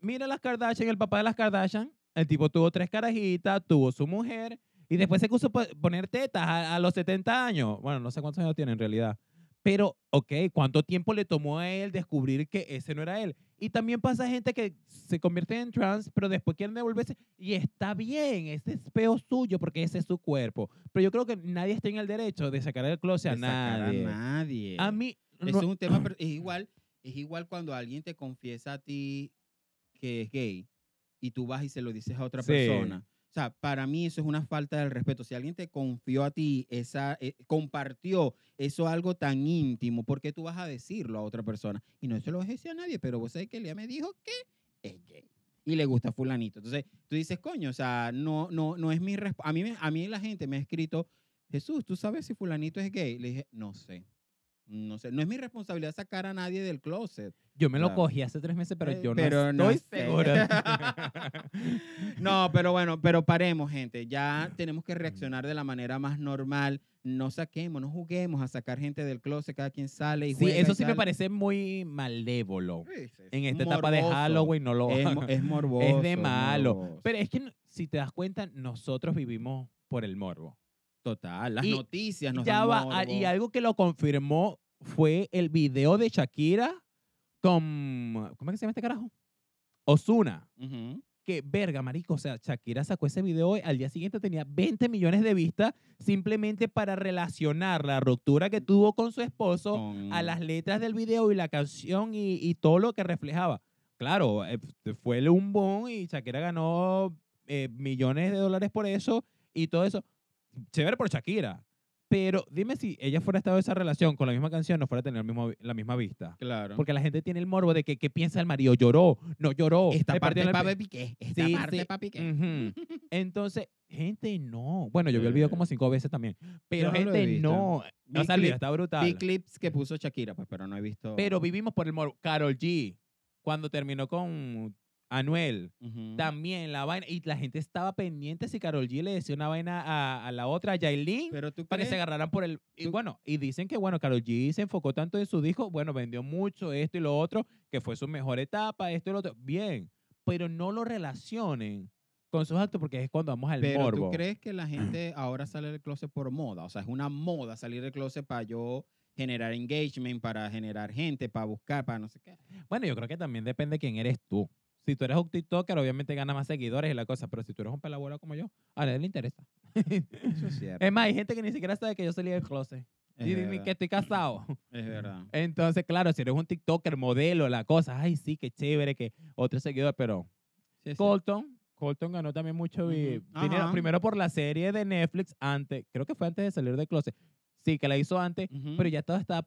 Mira las Kardashian, el papá de las Kardashian. El tipo tuvo tres carajitas, tuvo su mujer y después se puso a poner tetas a, a los 70 años. Bueno, no sé cuántos años tiene en realidad. Pero, ok, ¿cuánto tiempo le tomó a él descubrir que ese no era él? Y también pasa gente que se convierte en trans, pero después quieren devolverse. Y está bien, ese es peo suyo porque ese es su cuerpo. Pero yo creo que nadie está en el derecho de sacar el closet a De sacar nadie. A nadie. A mí, Eso no- es un tema, per- es igual, es igual cuando alguien te confiesa a ti que es gay y tú vas y se lo dices a otra Sí. persona. O sea, para mí eso es una falta del respeto. Si alguien te confió a ti, esa, eh, compartió eso algo tan íntimo, ¿por qué tú vas a decirlo a otra persona? Y no se lo vas a decir a nadie, pero vos sabés que Lea me dijo que es gay y le gusta fulanito. Entonces, tú dices, coño, o sea, no, no, no es mi resp- a mí A mí la gente me ha escrito, Jesús, ¿tú sabes si fulanito es gay? Le dije, no sé. No sé, no es mi responsabilidad sacar a nadie del closet. yo me lo claro. cogí hace tres meses, pero Eh, yo pero no no estoy sé. segura. No, pero bueno, pero paremos, gente. Ya tenemos que reaccionar de la manera más normal. No saquemos, no juguemos a sacar gente del closet, cada quien sale y sí, juega eso y sí me parece muy malévolo. Sí, sí, En es esta etapa de. Halloween no lo Es, es morboso. Es de malo. morboso. Pero es que no- si te das cuenta, nosotros vivimos por el morbo. Total, las y noticias nos ya va, a- morbo. y algo que lo confirmó fue el video de Shakira con. ¿Cómo es que se llama este carajo? Osuna. Que verga, marico. O sea, Shakira sacó ese video y al día siguiente tenía 20 millones de vistas simplemente para relacionar la ruptura que tuvo con su esposo Con- a las letras del video y la canción y, y todo lo que reflejaba. Claro, eh, fue un boom y Shakira ganó eh, millones de dólares por eso y todo eso. Chévere por Shakira. Pero dime si ella fuera estado en esa relación con la misma canción, no fuera a tener el mismo, la misma vista. Claro. Porque la gente tiene el morbo de que qué piensa el marido. ¿Lloró? ¿No lloró? esta ¿Le parte el para pe- Piqué. Esta Sí, parte sí. para Piqué. Ujú. Entonces, gente, no. Bueno, yo vi el video como cinco veces también. Pero no gente, no. No salió, clip- está brutal. Vi clips que puso Shakira, pues, pero no he visto. Pero vivimos por el morbo. Carol G, cuando terminó con Anuel, Ujú. también la vaina. Y la gente estaba pendiente si Carol G le decía una vaina a, a la otra, a Yailin, Pero tú para que se agarraran por el. Y tú- bueno, y dicen que, bueno, Carol G se enfocó tanto en su disco, bueno, vendió mucho esto y lo otro, que fue su mejor etapa, esto y lo otro. Bien, pero no lo relacionen con sus actos porque es cuando vamos al Pero morbo. tú crees que la gente ahora sale del closet por moda, o sea, es una moda salir del closet para yo generar engagement, para generar gente, para buscar, para no sé qué. Bueno, yo creo que también depende de quién eres tú. Si tú eres un TikToker, obviamente gana más seguidores y la cosa, pero si tú eres un pelabola como yo, a nadie le interesa. Eso es cierto. es más, hay gente que ni siquiera sabe que yo salí del closet. Es y verdad, que estoy casado. es verdad. Entonces, claro, si eres un TikToker, modelo, la cosa, ay, sí, qué chévere, que otro seguidor, pero Sí, sí. Colton, Colton ganó también mucho vi- Ujú. dinero. Primero por la serie de Netflix, antes, creo que fue antes de salir del closet. Sí, que la hizo antes, pero ya todo estaba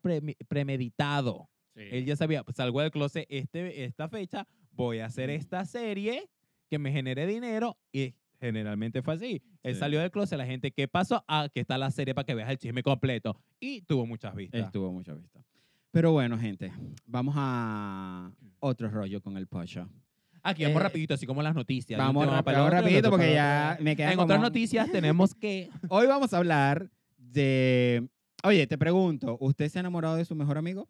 premeditado. Sí. Él ya sabía, pues, salgo del closet este, esta fecha, voy a hacer esta serie que me genere dinero y generalmente fue así. Él Sí. salió del closet, la gente, ¿qué pasó? Ah, que está la serie para que veas el chisme completo. Y tuvo muchas vistas. Estuvo mucho vista. Pero bueno, gente, vamos a otro rollo con el pocho. Aquí vamos Eh, rapidito, así como las noticias. Vamos, para vamos otro, rapidito porque ya me quedan En otras noticias tenemos que... Hoy vamos a hablar de... Oye, te pregunto, ¿usted se ha enamorado de su mejor amigo?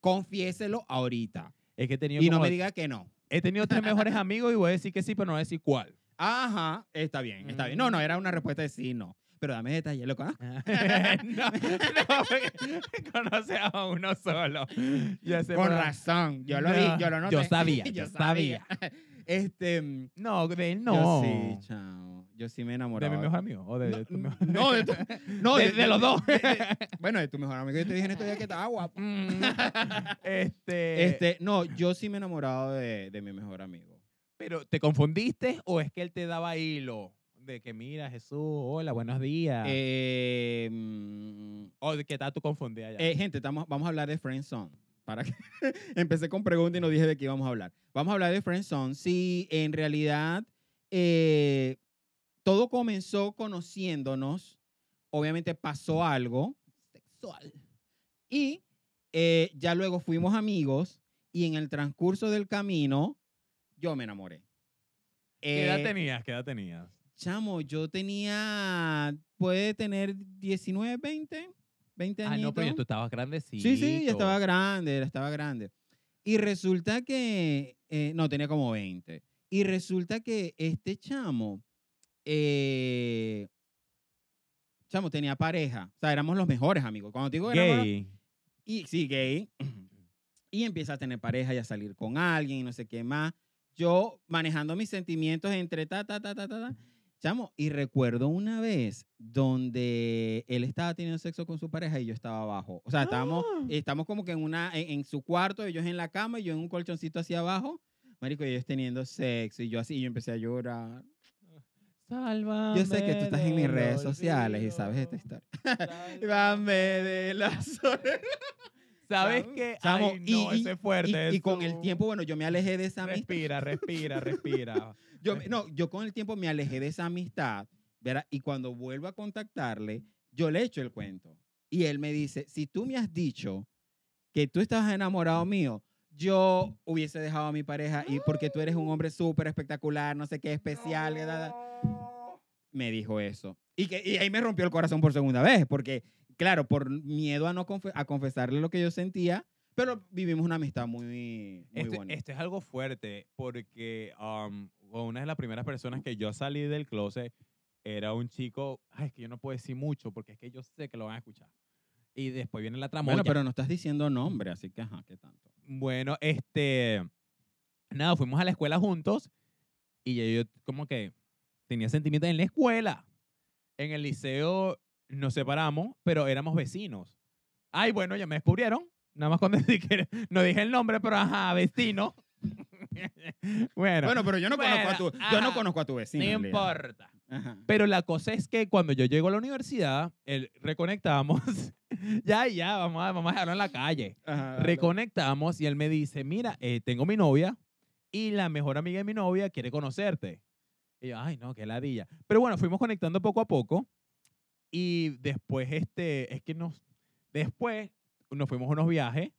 Confiéselo ahorita. Es que he tenido, Y no me diga que no. He tenido tres mejores amigos y voy a decir que sí, pero no voy a decir cuál. Ajá, está bien, está bien. No, no, era una respuesta de sí, no. Pero dame detalles, ¿lo conozco? no, no, conoce a uno solo. Con por- razón, yo lo vi, yo lo noté. yo sabía, yo sabía. Este, mm, No, de él yo no. sí, chao. Yo sí me he ¿De mi mejor amigo? ¿O de, No, tu mejor no, de tu- no, de, de los dos. de- de- bueno, de tu mejor amigo. Yo te dije en estos días que estaba guapo. Mm, este, Este, no, yo sí me he enamorado de, de mi mejor amigo. Pero, ¿te confundiste o es que él te daba hilo? De que, mira, Jesús, hola, buenos días. Eh, mm, o de que tal tú confundías ya. eh, gente, estamos, vamos a hablar de Friendzone. Para que empecé con preguntas y no dije de qué íbamos a hablar. Vamos a hablar de Friendzone. Sí, en realidad, eh, todo comenzó conociéndonos. Obviamente pasó algo sexual. Y eh, ya luego fuimos amigos. Y en el transcurso del camino, yo me enamoré. ¿Qué edad Eh, tenías? ¿Qué edad tenías? Chamo, yo tenía, puede tener 19, 20, 20 años. Ah, no, pero ya tú estabas grandecito. Sí, sí, ya estaba grande, ya estaba grande. Y resulta que, eh, no, tenía como 20. Y resulta que este chamo, eh, chamo, tenía pareja. O sea, éramos los mejores amigos. Cuando te digo éramos- Gay. y sí, gay. Y empieza a tener pareja y a salir con alguien y no sé qué más. Yo manejando mis sentimientos entre ta, ta, ta, ta, ta, ta. Chamo, y recuerdo una vez donde él estaba teniendo sexo con su pareja y yo estaba abajo. O sea, estábamos, Ah. estamos como que en, una, en, en su cuarto, ellos en la cama y yo en un colchoncito hacia abajo. Marico, y ellos teniendo sexo y yo así, y yo empecé a llorar. Sálvame. Yo sé que tú estás en mis redes sociales y sabes esta historia. Sálvame. De la soledad. ¿Sabes qué? chamo, Ay, no, ese es fuerte. y- y con el tiempo, bueno, yo me alejé de esa amistad. Respira, respira, respira. Yo, me- no, yo con el tiempo me alejé de esa amistad, ¿verdad? Y cuando vuelvo a contactarle, yo le echo el cuento. Y él me dice, si tú me has dicho que tú estabas enamorado mío, yo hubiese dejado a mi pareja y porque tú eres un hombre súper espectacular, no sé qué especial, que da, da". me dijo eso. Y, que, y ahí me rompió el corazón por segunda vez, porque, claro, por miedo a no confe- a confesarle lo que yo sentía, pero vivimos una amistad muy, muy Este, bonita. este es algo fuerte porque um, una de las primeras personas que yo salí del closet era un chico, ay, es que yo no puedo decir mucho porque es que yo sé que lo van a escuchar. Y después viene la tramoya. bueno, pero no estás diciendo nombre, así que, ajá, ¿qué tanto? Bueno, este, nada, fuimos a la escuela juntos y ya yo como que tenía sentimientos en la escuela. En el liceo nos separamos, pero éramos vecinos. Ay, bueno, ya me descubrieron. Nada más cuando no dije el nombre, pero ajá, vecino. bueno, Bueno, pero yo no, conozco, a bueno, tu, yo no conozco a tu vecino. no importa. Ajá. Pero la cosa es que cuando yo llego a la universidad, el, reconectamos. ya, ya, vamos a, vamos a dejarlo en la calle. Ajá, Reconectamos y él me dice, mira, eh, tengo mi novia y la mejor amiga de mi novia quiere conocerte. Y yo, ay, no, qué ladilla. Pero bueno, fuimos conectando poco a poco y después, este, es que nos, después nos fuimos a unos viajes,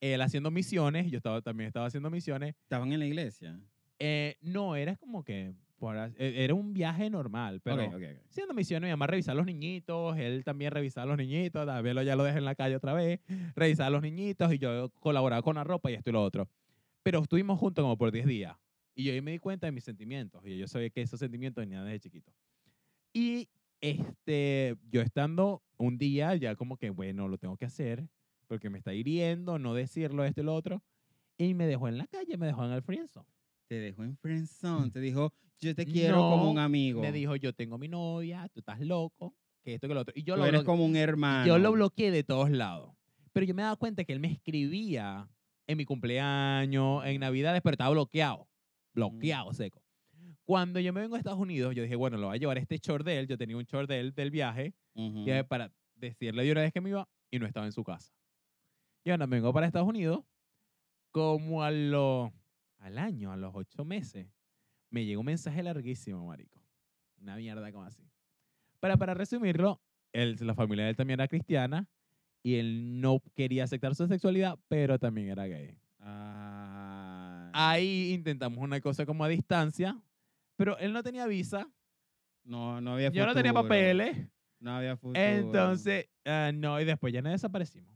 él haciendo misiones, yo estaba, también estaba haciendo misiones. Estaban en la iglesia. Eh, no, era como que, por eh, era un viaje normal, pero Ok, ok, ok. haciendo misiones, mi mamá revisaba a los niñitos, él también revisaba a los niñitos, lo, ya lo dejé en la calle otra vez, revisaba a los niñitos y yo colaboraba con la ropa y esto y lo otro. Pero estuvimos juntos como por 10 días y yo ahí me di cuenta de mis sentimientos y yo sabía que esos sentimientos venían desde chiquito. Y este, yo estando un día ya como que, bueno, lo tengo que hacer porque me está hiriendo, no decirlo, esto y lo otro. Y me dejó en la calle, me dejó en el friendzone. Te dejó en friendzone. Te dijo, yo te quiero como un amigo. Me dijo, yo tengo mi novia, tú estás loco, que esto, que lo otro. Y yo Tú lo, eres como un hermano. yo lo bloqueé de todos lados. Pero yo me daba cuenta que él me escribía en mi cumpleaños, en Navidades, pero estaba bloqueado. Bloqueado, seco. Cuando yo me vengo a Estados Unidos, yo dije, bueno, lo voy a llevar este short de él. Yo tenía un short de él del viaje para decirle de una vez que me iba y no estaba en su casa. Y me vengo para Estados Unidos, como a lo, al año, a los ocho meses, me llegó un mensaje larguísimo, marico. Una mierda como así. Pero para resumirlo, él, la familia de él también era cristiana y él no quería aceptar su sexualidad, pero también era gay. Ah, Ahí intentamos una cosa como a distancia, pero él no tenía visa, no, no había yo no tenía papeles. No había futuro. Entonces, ah, no, y después ya nos desaparecimos.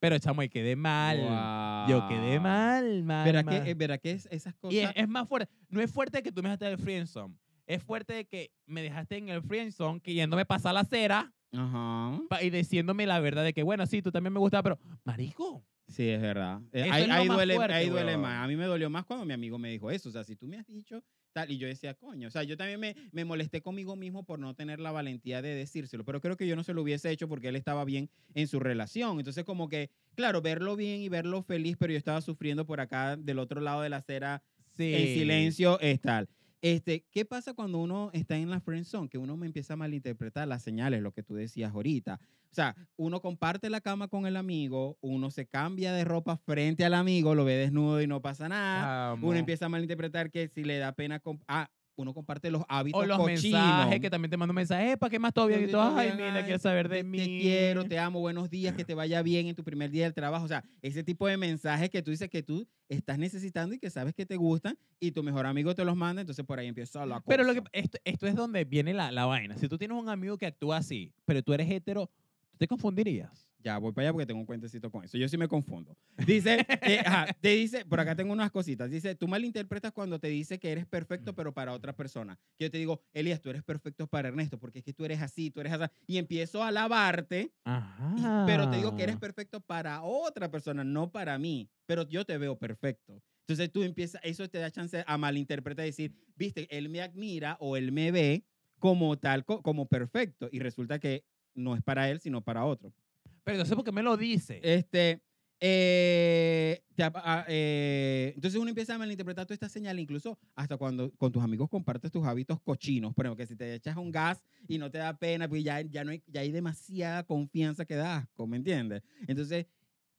Pero, chamo, y quedé mal. Yo quedé mal, mal, ¿Verá mal. que, eh, verá que es- esas cosas... y es, es más fuerte. No es fuerte que tú me dejaste en el friendzone. Es fuerte que me dejaste en el friendzone queriéndome pasar la cera Ajá. y diciéndome la verdad de que, bueno, sí, tú también me gustaba, pero, marico, Sí, es verdad. Eh, ahí, es ahí duele, fuerte, ahí duele weón. más. A mí me dolió más cuando mi amigo me dijo eso. O sea, si tú me has dicho tal, y yo decía, coño, o sea, yo también me, me molesté conmigo mismo por no tener la valentía de decírselo, pero creo que yo no se lo hubiese hecho porque él estaba bien en su relación. Entonces, como que, claro, verlo bien y verlo feliz, pero yo estaba sufriendo por acá del otro lado de la acera Sí. en silencio es tal. Este, ¿Qué pasa cuando uno está en la friend zone? Que uno me empieza a malinterpretar las señales, lo que tú decías ahorita. O sea, uno comparte la cama con el amigo, uno se cambia de ropa frente al amigo, lo ve desnudo y no pasa nada. Uno empieza a malinterpretar que si le da pena... Ah, uno comparte los hábitos O los cochinos. mensajes que también te mando mensajes, ¿para qué más? Y Todo tú, ay, mira, ay, quieres saber de te- mí. Te quiero, te amo, buenos días, que te vaya bien en tu primer día del trabajo. O sea, ese tipo de mensajes que tú dices que tú estás necesitando y que sabes que te gustan y tu mejor amigo te los manda, entonces por ahí empieza la cosa. Pero lo que, esto, esto es donde viene la, la vaina. Si tú tienes un amigo que actúa así, pero tú eres hetero, ¿tú te confundirías? Ya, voy para allá porque tengo un cuentecito con eso. Yo sí me confundo. Dice, eh, ajá, te dice, por acá tengo unas cositas. Dice, tú malinterpretas cuando te dice que eres perfecto, pero para otra persona. Yo te digo, Elías, tú eres perfecto para Ernesto, porque es que tú eres así, tú eres así. Y empiezo a alabarte, Ajá. pero te digo que eres perfecto para otra persona, no para mí. Pero yo te veo perfecto. Entonces tú empiezas, eso te da chance a malinterpretar y decir, viste, él me admira o él me ve como tal, co- como perfecto. Y resulta que no es para él, sino para otro. Pero entonces, ¿por qué me lo dice? Este, eh, te ap- ah, eh, entonces uno empieza a malinterpretar toda esta señal, incluso hasta cuando con tus amigos compartes tus hábitos cochinos. Por ejemplo, que si te echas un gas y no te da pena, pues ya, ya, no hay, ya hay demasiada confianza que da asco, ¿me entiendes? Entonces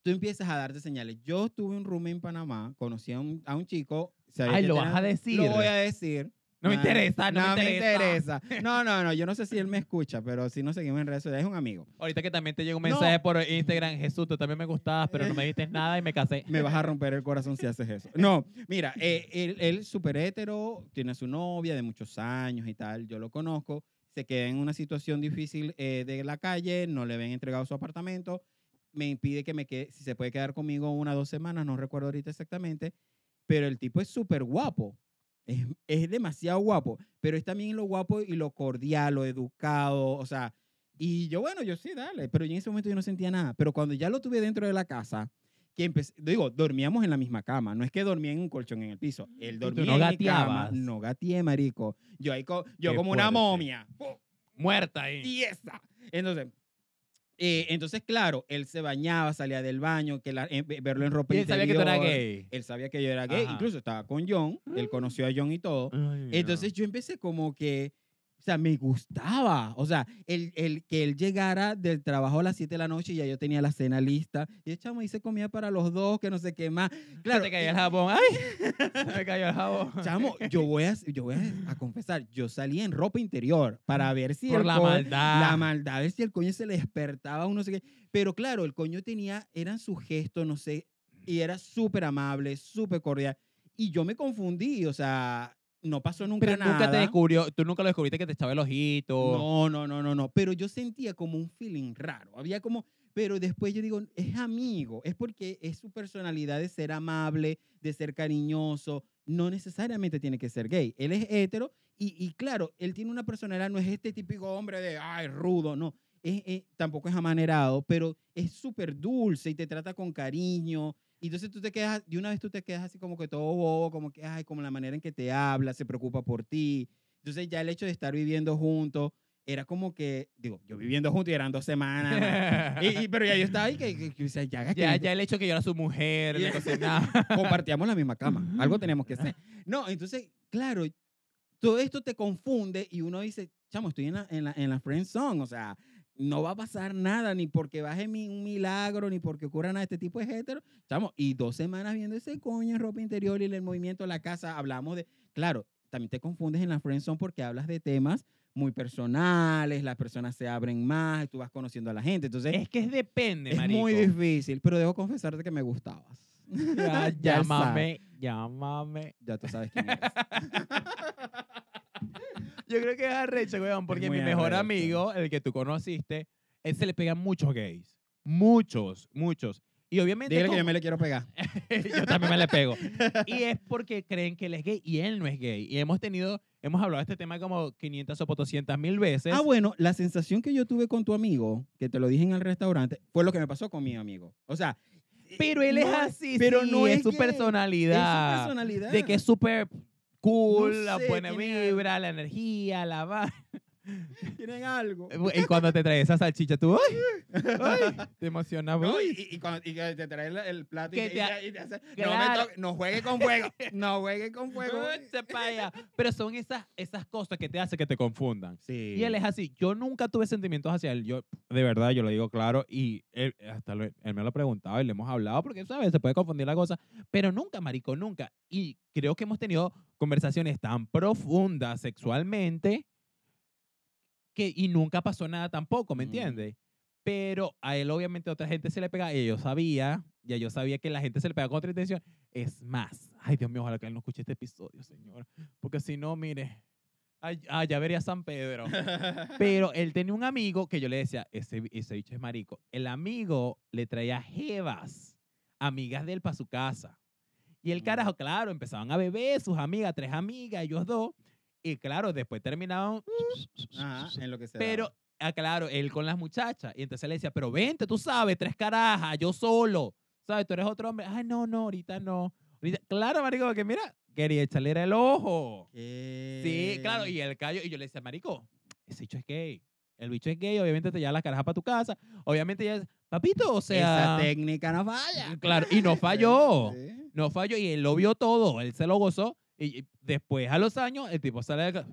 tú empiezas a darte señales. Yo tuve un room en Panamá, conocí a un, a un chico. Ay, lo vas a decir. Lo voy a decir. No me interesa, no, me interesa. interesa. No, no, no, yo no sé si él me escucha, pero si no seguimos en redes sociales, es un amigo. Ahorita que también te llegó un No. mensaje por Instagram, Jesús, tú también me gustabas, pero no me dijiste nada y me casé. Me vas a romper el corazón si haces eso. No, mira, eh, él, él súper hétero, tiene a su novia de muchos años y tal, yo lo conozco, se queda en una situación difícil eh, de la calle, no le ven entregado su apartamento, me impide que me quede, si se puede quedar conmigo una o dos semanas, no recuerdo ahorita exactamente, pero el tipo es súper guapo. Es, es demasiado guapo, pero es también lo guapo y lo cordial, lo educado, o sea, y yo, bueno, yo sí, dale, pero yo en ese momento yo no sentía nada, pero cuando ya lo tuve dentro de la casa, que empecé, digo, dormíamos en la misma cama, no es que dormía en un colchón en el piso, él tú dormía no en mi gateabas? cama, no gateé, marico, yo ahí, co- yo Qué como una momia, Muerta ahí. tiesa, entonces... eh, entonces, claro, él se bañaba, salía del baño, que la- eh, verlo en ropa Y él sabía que tú eras gay. Él sabía que yo era gay, Ajá. incluso estaba con John, él conoció a John y todo. Ay, Entonces yo empecé como que, o sea, me gustaba. O sea, el, el, que él llegara del trabajo a las 7 de la noche y ya yo tenía la cena lista. Y el chamo hice comida para los dos, que no sé qué más. no. Claro, te cayó el jabón. ¡Ay! Se me cayó el jabón. Chamo, yo voy, a, yo voy a, a confesar, yo salí en ropa interior para ver si Por el la co- maldad. la maldad, a ver si el coño se le despertaba, uno sé qué. Pero claro, el coño tenía, eran sus gestos, no sé, y era súper amable, súper cordial. Y yo me confundí, o sea, no pasó nunca Pero nada. nunca te descubrió, tú nunca lo descubriste que te echaba el ojito. No, no, no, no, no. Pero yo sentía como un feeling raro. Había como, pero después yo digo, es amigo, es porque es su personalidad de ser amable, de ser cariñoso. No necesariamente tiene que ser gay. Él es hetero y, y claro, él tiene una personalidad, no es este típico hombre de, ay, rudo, no. Es, es- tampoco es amanerado, pero es súper dulce y te trata con cariño. Y entonces tú te quedas, de una vez tú te quedas así como que todo bobo, como que, ay, como la manera en que te habla, se preocupa por ti. Entonces ya el hecho de estar viviendo juntos era como que, digo, yo viviendo juntos y eran dos semanas. y, y- pero ya yo estaba ahí que, que- que, o sea, ya, ya, ya el hecho que yo era su mujer, le compartíamos la misma cama. Algo teníamos que hacer. No, entonces, claro, todo esto te confunde y uno dice, chamo, estoy en la, en la, en la friend zone, o sea, no va a pasar nada, ni porque baje un milagro, ni porque ocurra nada. Este tipo es hetero. Chamo, y dos semanas viendo ese coño en ropa interior y el movimiento de la casa, hablamos de. Claro, también te confundes en la friend zone porque hablas de temas muy personales, las personas se abren más, tú vas conociendo a la gente. Entonces, es que depende, es marico. muy difícil, pero debo confesarte que me gustabas. Ya, Ya llámame, llámame. Ya tú sabes quién eres. Yo creo que es arrecho, weón, porque mi mejor arrecho. amigo, el que tú conociste, él se le pegan muchos gays. Muchos, muchos. Y obviamente. Dile que yo como- me le quiero pegar. yo también me le pego. Y es porque creen que él es gay y él no es gay. Y hemos tenido, hemos hablado de este tema como 500 o 400 mil veces. Ah, bueno, la sensación que yo tuve con tu amigo, que te lo dije en el restaurante, fue lo que me pasó con mi amigo. O sea, Pero él es no así, pero sí, no es, es su gay, personalidad. Es su personalidad. De que es súper cool, No la buena vibra, la energía, la va. tienen algo. Y cuando te trae esa salchicha, tú, ¡ay! ¡ay! Te emociona, No, uy. y, y, cuando, y que te trae el, el plato y, Que te, te ha- y te- y te hace, no, me no juegue con fuego, no juegue con fuego. Pero son esas, esas cosas que te hacen que te confundan. Sí. Y él es así. Yo nunca tuve sentimientos hacia él. Yo, de verdad, yo lo digo claro. Y él, hasta lo- él me lo ha preguntado y le hemos hablado porque, ¿sabes? Se puede confundir la cosa. Pero nunca, marico, nunca. Y creo que hemos tenido conversaciones tan profundas sexualmente que, y nunca pasó nada tampoco, ¿me Mm. entiendes? Pero a él, obviamente, otra gente se le pega. Y yo sabía, ya yo sabía que la gente se le pega con otra intención. Es más, ay, Dios mío, ojalá que él no escuche este episodio, señor. Porque si no, mire, ay, ah, ya vería San Pedro. Pero él tenía un amigo que yo le decía, ese, ese bicho es marico. El amigo le traía jevas, amigas de él para su casa. Y el Mm. carajo, claro, empezaban a beber, sus amigas, tres amigas, ellos dos. Y claro, después terminaban. Ajá, en lo que se Pero, ah, claro, él con las muchachas. Y entonces le decía, pero vente, tú sabes, tres carajas, yo solo. ¿Sabes? Tú eres otro hombre. Ay, no, no, ahorita no. Ahorita- claro, marico, porque mira, quería echarle el ojo. Sí, claro, y el callo, y yo le decía, marico, ese bicho es gay. El bicho es gay, obviamente te lleva las carajas para tu casa. Obviamente ya es, papito, o sea. Esa técnica no falla. Claro, y no falló. Sí. No falló y él lo vio todo, él se lo gozó. Y y después, a los años, el tipo sale de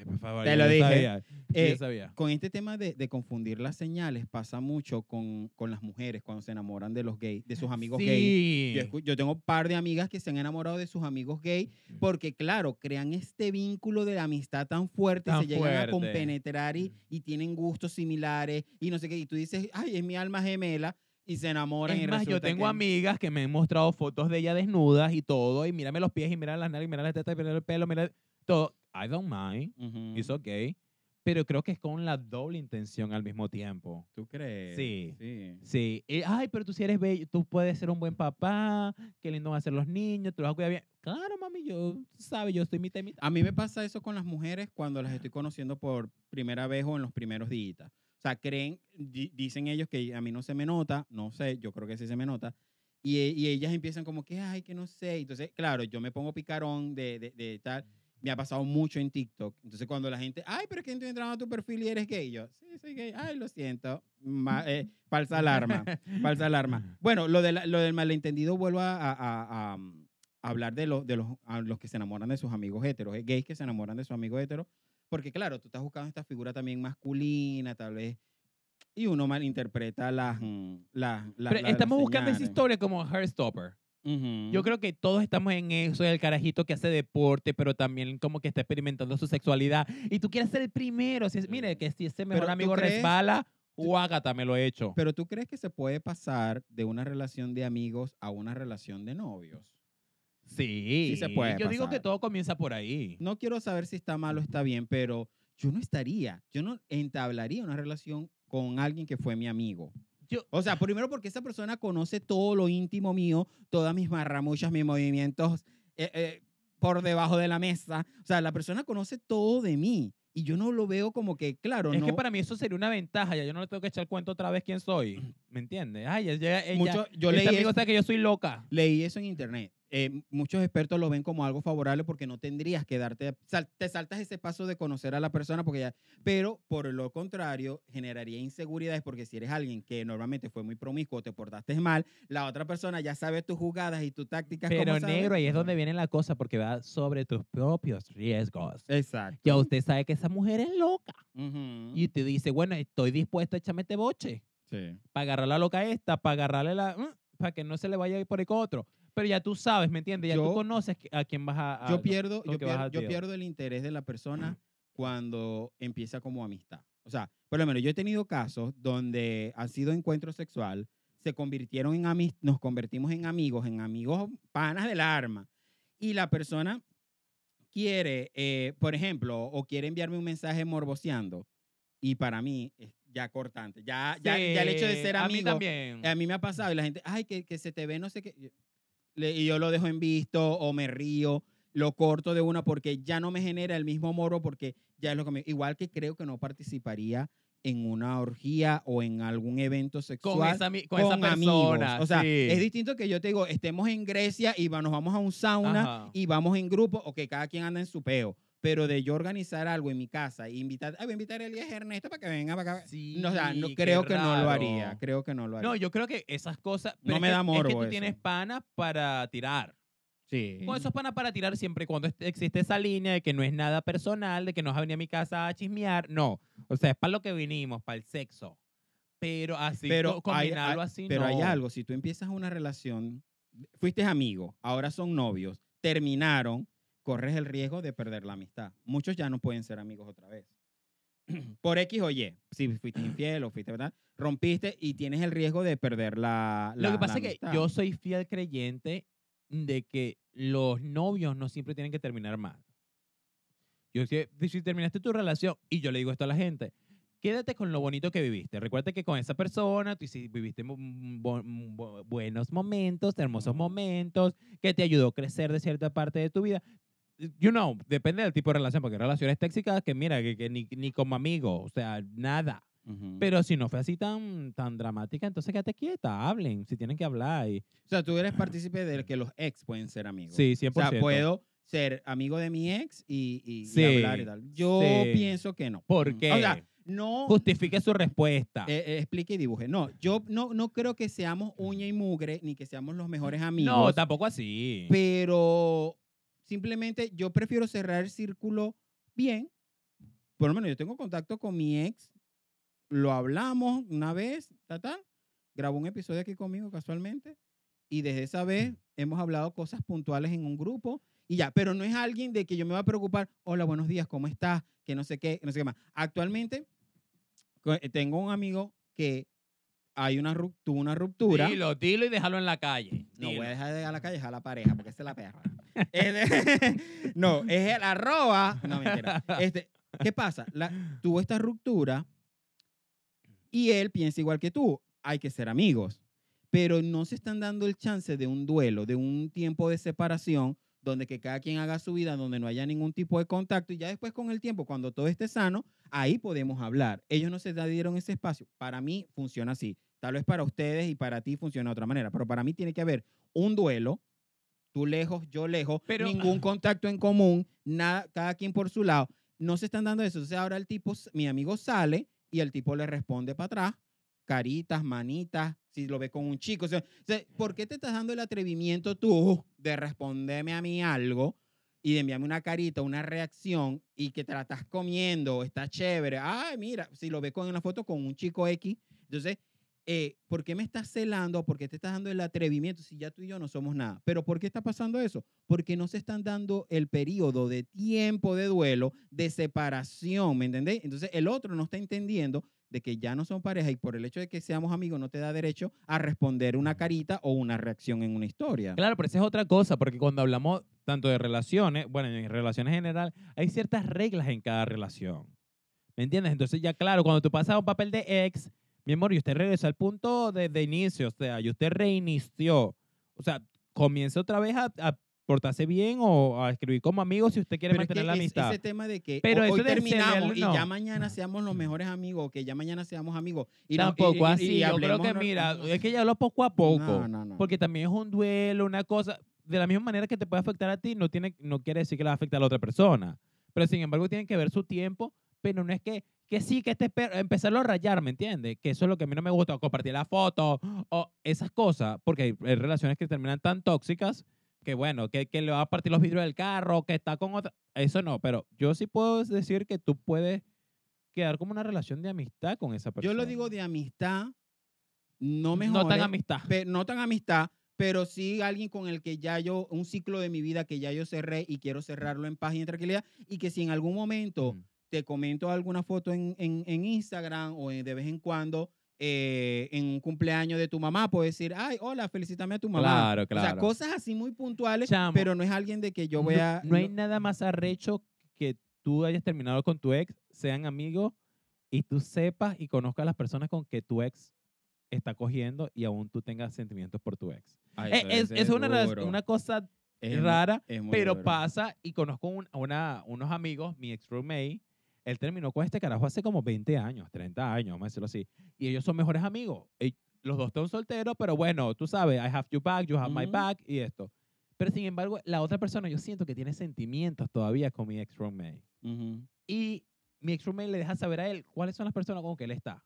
Ay, por favor, Te yo lo dije. sabía, yo Eh, sabía. Con este tema de, de confundir las señales pasa mucho con, con las mujeres cuando se enamoran de los gays, de sus amigos gays. Sí. Yo, escu- yo tengo un par de amigas que se han enamorado de sus amigos gay porque, claro, crean este vínculo de amistad tan fuerte, Tan se llegan a compenetrar y, y tienen gustos similares y no sé qué. Y tú dices, ay, es mi alma gemela y se enamoran. y Es más, yo tengo que- amigas que me han mostrado fotos de ella desnudas y todo, y mírame los pies, y mira las nalgas, y mira las tetas, y mira el pelo, mira todo. I don't mind, Ujú. it's okay. Pero creo que es con la doble intención al mismo tiempo. ¿Tú crees? Sí. Sí. Sí, y, ay, pero tú si eres bello, tú puedes ser un buen papá, qué lindo van a ser los niños, tú los vas a cuidar bien. Claro, mami, yo, sabes, yo estoy mitad y mitad. A mí me pasa eso con las mujeres cuando las estoy conociendo por primera vez o en los primeros días. O sea, creen, di- dicen ellos que a mí no se me nota, no sé, yo creo que sí se me nota. Y, e- y ellas empiezan como que, ay, que no sé. Entonces, claro, yo me pongo picarón de, de, de tal. Me ha pasado mucho en TikTok. Entonces, cuando la gente, ay, pero es que estoy entrando a tu perfil y eres gay. Yo, sí, soy gay. Ay, lo siento. Ma- eh, falsa alarma. Falsa alarma. Bueno, lo, de la- lo del malentendido, vuelvo a, a- a- a, mm, hablar de, lo- de los, a los que se enamoran de sus amigos heteros, eh, gays que se enamoran de sus amigos heteros, porque claro, tú estás buscando esta figura también masculina, tal vez, y uno malinterpreta las... mm, las, las- Pero las- estamos buscando esa historia como Heartstopper. Ujú. Yo creo que todos estamos en eso, el carajito que hace deporte, pero también como que está experimentando su sexualidad. Y tú quieres ser el primero. Si es, mire, que si ese mejor Pero, ¿tú amigo crees- resbala, guácata, me lo he hecho. Pero tú crees que se puede pasar de una relación de amigos a una relación de novios? Sí, sí se puede Yo digo que todo comienza por ahí. No quiero saber si está mal o está bien, pero yo no estaría, yo no entablaría una relación con alguien que fue mi amigo. Yo- o sea, primero porque esa persona conoce todo lo íntimo mío, todas mis marramuchas, mis movimientos eh, eh, por debajo de la mesa. O sea, la persona conoce todo de mí y yo no lo veo como que, claro, es no. que para mí eso sería una ventaja. Ya yo no le tengo que echar cuento otra vez quién soy. ¿Me entiendes? Ay, llega ella. Mucho- yo este leí amigo eso- que yo soy loca. Leí eso en internet. Eh, muchos expertos lo ven como algo favorable porque no tendrías que darte, sal- te saltas ese paso de conocer a la persona porque ya, pero por lo contrario generaría inseguridades porque si eres alguien que normalmente fue muy promiscuo, te portaste mal, la otra persona ya sabe tus jugadas y tus tácticas. Pero negro, ahí es donde viene la cosa, porque va sobre tus propios riesgos. Exacto. Ya usted sabe que esa mujer es loca. Ujú. Y te dice, bueno, estoy dispuesto a echarme este boche. Sí. Para agarrar la loca esta, para agarrarle la... mm, para que no se le vaya a ir por el otro. Pero ya tú sabes, ¿me entiendes? Ya Yo- tú conoces a quién vas a... a- yo pierdo, yo pierdo, yo pierdo el interés de la persona cuando empieza como amistad. O sea, por lo menos yo he tenido casos donde ha sido encuentro sexual, se convirtieron en amis, nos convertimos en amigos, en amigos panas del arma. Y la persona quiere, eh, por ejemplo, o quiere enviarme un mensaje morboseando. Y para mí es ya cortante. Ya, ya, ya el hecho de Sí, ser A mí amigo. también. A mí me ha pasado y la gente, ay, que, que se te ve no sé qué. Y- le- Y yo lo dejo en visto o me río, lo corto de una porque ya no me genera el mismo morbo porque ya es lo que me... Igual que creo que no participaría en una orgía o en algún evento Con, sexual esa, mi- con esa persona. amigos. O sea, sí. es distinto que yo te digo, estemos en Grecia y nos vamos a un sauna Ajá. y vamos en grupo o que cada quien anda en su peo. Pero de yo organizar algo en mi casa e invitar, ay, voy a invitar a Elías Ernesto para que venga para acá. Sí, No, o sea, no, creo que no lo haría. Creo que no lo haría. No, yo creo que esas cosas. No pero es me que- da Es que morbo tú eso. tienes panas para tirar. sí. Con esos panas para tirar siempre y cuando existe esa línea de que no es nada personal, de que no vas a venir a mi casa a chismear. No. O sea, es para lo que vinimos, para el sexo. Pero así, Pero hay- combinarlo hay- así, Pero hay no. algo, si tú empiezas una relación, fuiste amigo, ahora son novios, terminaron, corres el riesgo de perder la amistad. Muchos ya no pueden ser amigos otra vez. Por X o Y, si fuiste infiel o fuiste, ¿verdad? Rompiste y tienes el riesgo de perder la, Lo la- que pasa es que yo soy fiel creyente de que los novios no siempre tienen que terminar mal. Yo si terminaste tu relación, y yo le digo esto a la gente, quédate con lo bonito que viviste. Recuerda que con esa persona tú sí viviste bu- bu- buenos momentos, hermosos momentos, que te ayudó a crecer de cierta parte de tu vida. You know, depende del tipo de relación, porque hay relaciones tóxicas que mira, que, que ni, ni como amigo, o sea, nada. Pero si no fue así tan, tan dramática, entonces quédate quieta, hablen, si tienen que hablar. Y, o sea, tú eres partícipe de que los ex pueden ser amigos. sí, 100%. O sea, puedo ser amigo de mi ex y, y- hablar y tal. Yo sí. pienso que no. ¿Por qué? O sea, no, Justifique su respuesta. Eh, eh, explique y dibuje. No, yo no, no creo que seamos uña y mugre ni que seamos los mejores amigos. no, tampoco así. pero simplemente yo prefiero cerrar el círculo bien. Por lo menos yo tengo contacto con mi ex, lo hablamos una vez, tal, tal, grabó un episodio aquí conmigo casualmente y desde esa vez hemos hablado cosas puntuales en un grupo y ya, pero no es alguien de que yo me va a preocupar, hola, buenos días, ¿cómo estás? Que no sé qué, no sé qué más. Actualmente eh, tengo un amigo que hay una, tuvo una ruptura. Dilo, dilo y déjalo en la calle. No Dilo. voy a dejar de ir a la calle, dejar a la pareja, porque esa es la perra. Este- no, es el arroba. No, mentira. Este, ¿Qué pasa? La- tuvo esta ruptura y él piensa igual que tú. Hay que ser amigos. Pero no se están dando el chance de un duelo, de un tiempo de separación, donde que cada quien haga su vida, donde no haya ningún tipo de contacto. Y ya después con el tiempo, cuando todo esté sano, ahí podemos hablar. Ellos no se dieron ese espacio. Para mí funciona así. Tal vez para ustedes y para ti funciona de otra manera. Pero para mí tiene que haber un duelo, tú lejos, yo lejos, Pero- ningún contacto en común, nada, cada quien por su lado. No se están dando eso. Entonces ahora el tipo, mi amigo sale y el tipo le responde para atrás, caritas, manitas, si lo ve con un chico. O sea, o sea, ¿por qué te estás dando el atrevimiento tú de responderme a mí algo y de enviarme una carita, una reacción y que te la estás comiendo, está chévere? Ay, mira, si lo ve con una foto con un chico X. Entonces, eh, ¿por qué me estás celando? ¿Por qué te estás dando el atrevimiento si ya tú y yo no somos nada? ¿Pero por qué está pasando eso? Porque no se están dando el periodo de tiempo de duelo, de separación, ¿me entendés? Entonces el otro no está entendiendo de que ya no son pareja y por el hecho de que seamos amigos no te da derecho a responder una carita o una reacción en una historia. Claro, pero esa es otra cosa, porque cuando hablamos tanto de relaciones, bueno, en relaciones en general, hay ciertas reglas en cada relación. ¿Me entiendes? Entonces ya claro, cuando tú pasas a un papel de ex, mi amor, y usted regresó al punto de, de inicio, o sea, y usted reinició. O sea, comienza otra vez a, a portarse bien o a escribir como amigo si usted quiere Pero es mantener que la es- amistad. ese tema de que Pero hoy terminamos y no. ya mañana seamos los mejores amigos que ya mañana seamos amigos. Y no- y- Tampoco y- y así. Yo creo hablemos que, no- mira, no, es que ya hablo poco a poco. No, no, no. Porque también es un duelo, una cosa. De la misma manera que te puede afectar a ti, no, tiene, no quiere decir que le va a afectar a la otra persona. Pero sin embargo, tienen que ver su tiempo. Pero no es que, que sí, que este per- empezarlo a rayar, ¿me entiendes? Que eso es lo que a mí no me gusta. o compartir la foto o esas cosas. Porque hay, hay relaciones que terminan tan tóxicas que, bueno, que, que le va a partir los vidrios del carro, que está con otra. Eso no. Pero yo sí puedo decir que tú puedes quedar como una relación de amistad con esa persona. Yo lo digo de amistad, no mejor. No tan amistad. no tan amistad, pero sí alguien con el que ya yo, un ciclo de mi vida que ya yo cerré y quiero cerrarlo en paz y en tranquilidad, y que si en algún momento Mm. Te comento alguna foto en, en- en Instagram o en- de vez en cuando eh, en un cumpleaños de tu mamá, puedo decir, ay, hola, felicítame a tu mamá. Claro, O sea, claro. cosas así muy puntuales, Chamo, pero no es alguien de que yo voy a... no hay nada más arrecho que tú hayas terminado con tu ex, sean amigos y tú sepas y conozcas a las personas con que tu ex está cogiendo y aún tú tengas sentimientos por tu ex. Ay, Eh, es, es una, una cosa Es rara, es pero duro. pasa y conozco un- a una, unos amigos, mi ex roommate, Él terminó con este carajo hace como 20 años, 30 años, vamos a decirlo así. Y ellos son mejores amigos. Y los dos están solteros, pero bueno, tú sabes, I have your back, you have my back y esto. Pero sin embargo, la otra persona yo siento que tiene sentimientos todavía con mi ex roommate. Y mi ex roommate le deja saber a él cuáles son las personas con que él está.